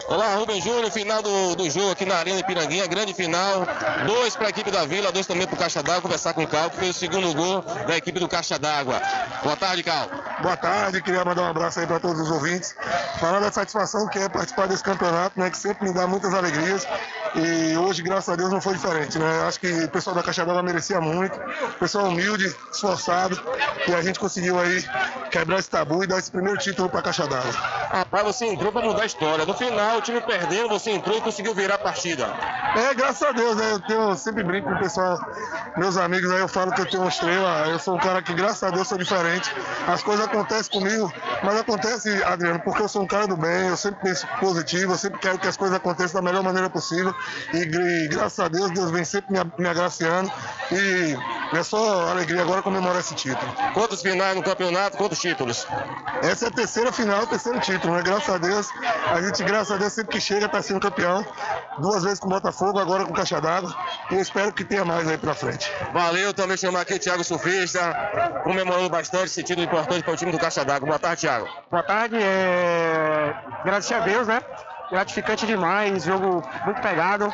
Olá, Rubem Júnior, final do, do jogo aqui na Arena de Piranguinha, grande final. Dois para a equipe da Vila, dois também para o Caixa d'Água. Conversar com o Cal, que foi o segundo gol da equipe do Caixa d'Água. Boa tarde, Cal. Boa tarde, queria mandar um abraço aí para todos os ouvintes. Falar da satisfação que é participar desse campeonato, né, que sempre me dá muitas alegrias. E hoje, graças a Deus, não foi diferente, né? Acho que o pessoal da Caixa d'Água merecia muito, pessoal humilde, esforçado, e a gente conseguiu aí quebrar esse tabu e dar esse primeiro título para a Caixa d'Água. Rapaz, você entrou para mudar a história. No final, o time perdendo, você entrou e conseguiu virar a partida. É, graças a Deus, né? Eu tenho, sempre brinco com o pessoal, meus amigos aí, eu falo que eu tenho uma estrela, eu sou um cara que, graças a Deus, sou diferente. As coisas acontecem comigo, mas acontece, Adriano, porque eu sou um cara do bem, eu sempre penso positivo, eu sempre quero que as coisas aconteçam da melhor maneira possível. E, e graças a Deus, Deus vem sempre me, me agraciando. E é só alegria agora comemorar esse título. Quantos finais no campeonato, quantos títulos? Essa é a terceira final, o terceiro título, né? Graças a Deus, a gente, graças a Deus, sempre que chega está sendo campeão. Duas vezes com o Botafogo, agora com o Caixa d'Água. E eu espero que tenha mais aí pra frente. Valeu, também chamar aqui Thiago Surfista, comemorando bastante esse título importante para o time do Caixa d'Água. Boa tarde, Thiago. Boa tarde, é... agradecer a Deus, né? Gratificante demais, jogo muito pegado,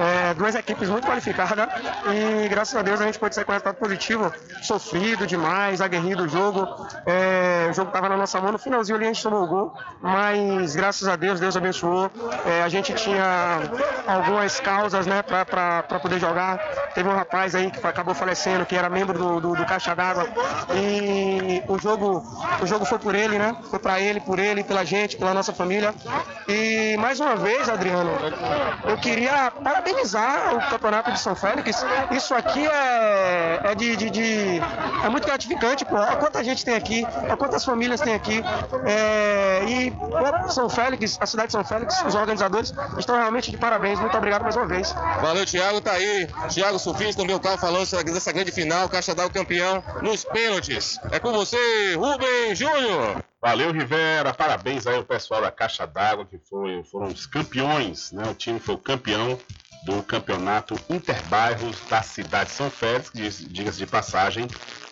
é, duas equipes muito qualificadas e graças a Deus a gente pode sair com resultado positivo, sofrido demais, aguerrido o jogo, é, o jogo estava na nossa mão, no finalzinho ali a gente tomou o gol, mas graças a Deus, Deus abençoou, é, a gente tinha algumas causas né, para poder jogar, teve um rapaz aí que acabou falecendo, que era membro do, do, do Caixa d'Água e o jogo, o jogo foi por ele, né, foi para ele, por ele, pela gente, pela nossa família e mais uma vez, Adriano, eu queria parabenizar o Campeonato de São Félix. Isso aqui é, é de, de, de é muito gratificante, pô. Olha quanta gente tem aqui, olha quantas famílias tem aqui. É, e São Félix, a cidade de São Félix, os organizadores estão realmente de parabéns. Muito obrigado mais uma vez. Valeu, Thiago, tá aí. Thiago Sufista, meu carro falando dessa grande final, Caixa d'Água campeão nos pênaltis. É com você, Rubem Júnior. Valeu, Rivera. Parabéns aí ao pessoal da Caixa d'Água, que foi, foram os campeões, né? O time foi o campeão do campeonato Interbairros da cidade de São Félix, diga-se de passagem,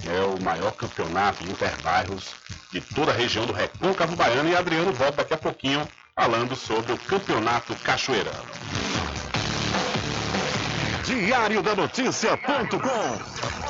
é o maior campeonato de interbairros de toda a região do Recôncavo Baiano. E Adriano volta daqui a pouquinho falando sobre o campeonato cachoeirano. Diário da Notícia.com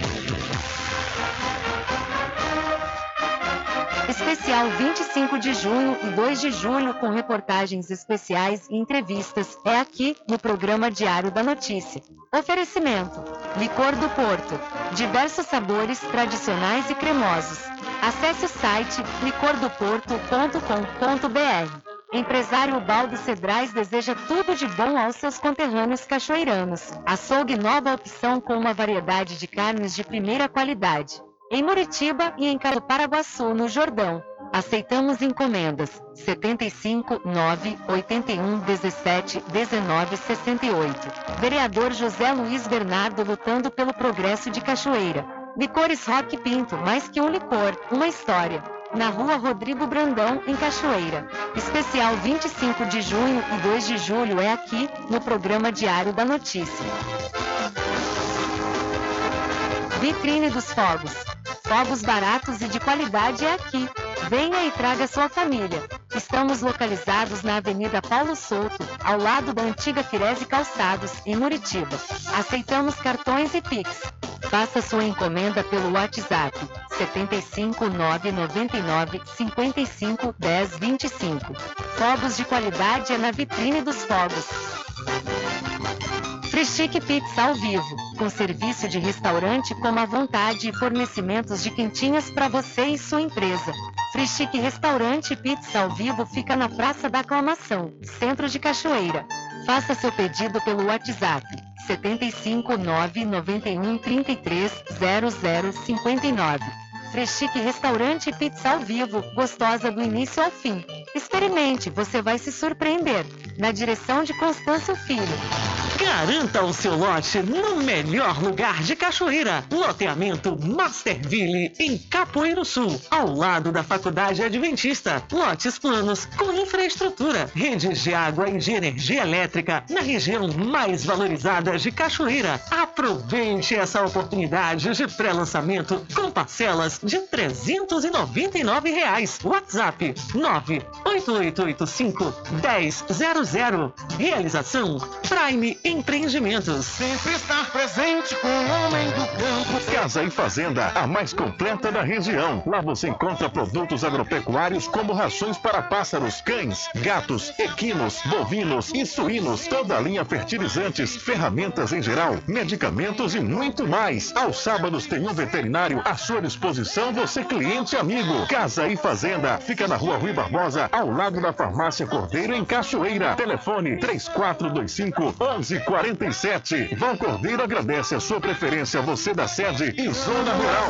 Especial 25 de junho e 2 de julho com reportagens especiais e entrevistas é aqui no programa Diário da Notícia. Oferecimento: Licor do Porto, diversos sabores tradicionais e cremosos. Acesse o site licordoporto.com.br. Empresário Baldo Cedrais deseja tudo de bom aos seus conterrâneos cachoeiranos. Açougue nova opção com uma variedade de carnes de primeira qualidade em Muritiba e em Caro Paraguaçu, no Jordão. Aceitamos encomendas 75 9 81 17 19 68. Vereador José Luiz Bernardo lutando pelo progresso de Cachoeira. Licores Rock Pinto, mais que um licor, uma história. Na rua Rodrigo Brandão, em Cachoeira. Especial 25 de junho e 2 de julho é aqui, no programa Diário da Notícia. Vitrine dos Fogos. Fogos baratos e de qualidade é aqui. Venha e traga sua família. Estamos localizados na Avenida Paulo Souto, ao lado da antiga Firese Calçados, em Muritiba. Aceitamos cartões e Pix. Faça sua encomenda pelo WhatsApp 75 999 55 10 25. Fogos de qualidade é na vitrine dos fogos. Frischique Pizza ao vivo, com serviço de restaurante como à vontade e fornecimentos de quentinhas para você e sua empresa. Frischique Restaurante Pizza ao vivo fica na Praça da Aclamação, Centro de Cachoeira. Faça seu pedido pelo WhatsApp 75 991 33 00 59. Freschique Restaurante Pizza ao Vivo, gostosa do início ao fim. Experimente, você vai se surpreender. Na direção de Constâncio Filho. Garanta o seu lote no melhor lugar de Cachoeira. Loteamento Masterville, em Capoeiro Sul, ao lado da Faculdade Adventista. Lotes planos com infraestrutura, redes de água e de energia elétrica na região mais valorizada de Cachoeira. Aproveite essa oportunidade de pré-lançamento com parcelas de 399 reais. WhatsApp 98885 1000. Realização Prime Empreendimentos. Sempre estar presente com o homem do campo. Casa e Fazenda, a mais completa da região. Lá você encontra produtos agropecuários como rações para pássaros, cães, gatos, equinos, bovinos e suínos, toda a linha fertilizantes, ferramentas em geral, medicamentos e muito mais. Aos sábados tem um veterinário à sua disposição, você cliente amigo. Casa e Fazenda, fica na rua Rui Barbosa, ao lado da farmácia Cordeiro, em Cachoeira. Telefone 3425 1147. Vão Cordeiro agradece a sua preferência, você da sede e Zona Rural.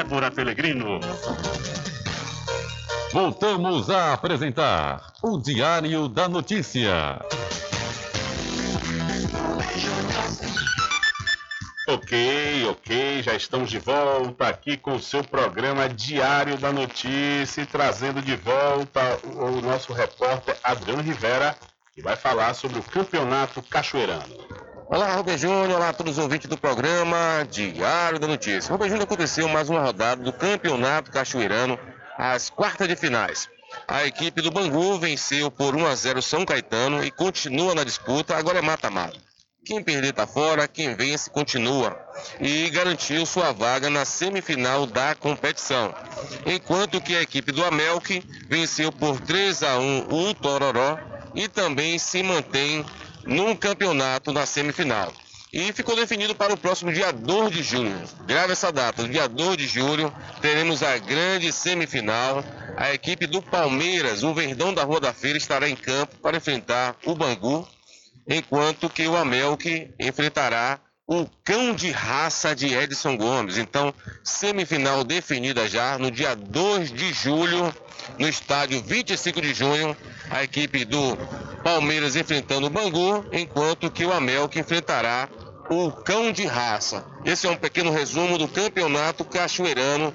Débora Pelegrino. Voltamos a apresentar o Diário da Notícia. Ok, ok, já estamos de volta aqui com o seu programa Diário da Notícia, trazendo de volta o nosso repórter Adriano Rivera, que vai falar sobre o Campeonato Cachoeirano. Olá, Rubem Júnior, olá a todos os ouvintes do programa Diário da Notícia. Rubem Júnior aconteceu mais uma rodada do Campeonato Cachoeirano, às quartas de finais. A equipe do Bangu venceu por 1 a 0 São Caetano e continua na disputa, agora é mata-mata. Quem perder tá fora, quem vence continua e garantiu sua vaga na semifinal da competição. Enquanto que a equipe do Amelk venceu por 3 a 1 o Tororó e também se mantém num campeonato na semifinal. E ficou definido para o próximo dia 2 de julho. Grave essa data, dia 2 de julho, teremos a grande semifinal. A equipe do Palmeiras, o Verdão da Rua da Feira, estará em campo para enfrentar o Bangu, enquanto que o Amelk enfrentará o cão de raça de Edson Gomes. Então, semifinal definida já no dia 2 de julho, no estádio 25 de junho, a equipe do Palmeiras enfrentando o Bangu, enquanto que o Amelk enfrentará o cão de raça. Esse é um pequeno resumo do Campeonato Cachoeirano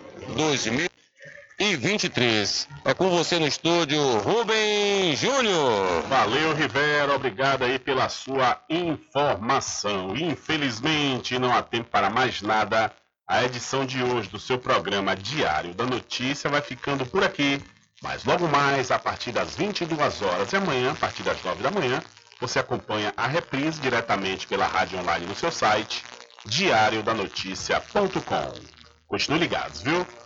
2023. É com você no estúdio, Rubem Júnior. Valeu, Rivera, obrigado aí pela sua informação. Infelizmente, não há tempo para mais nada. A edição de hoje do seu programa Diário da Notícia vai ficando por aqui. Mas logo mais, a partir das 22 horas e amanhã, a partir das 9 da manhã, você acompanha a reprise diretamente pela rádio online no seu site, diariodanoticia.com. Continue ligados, viu?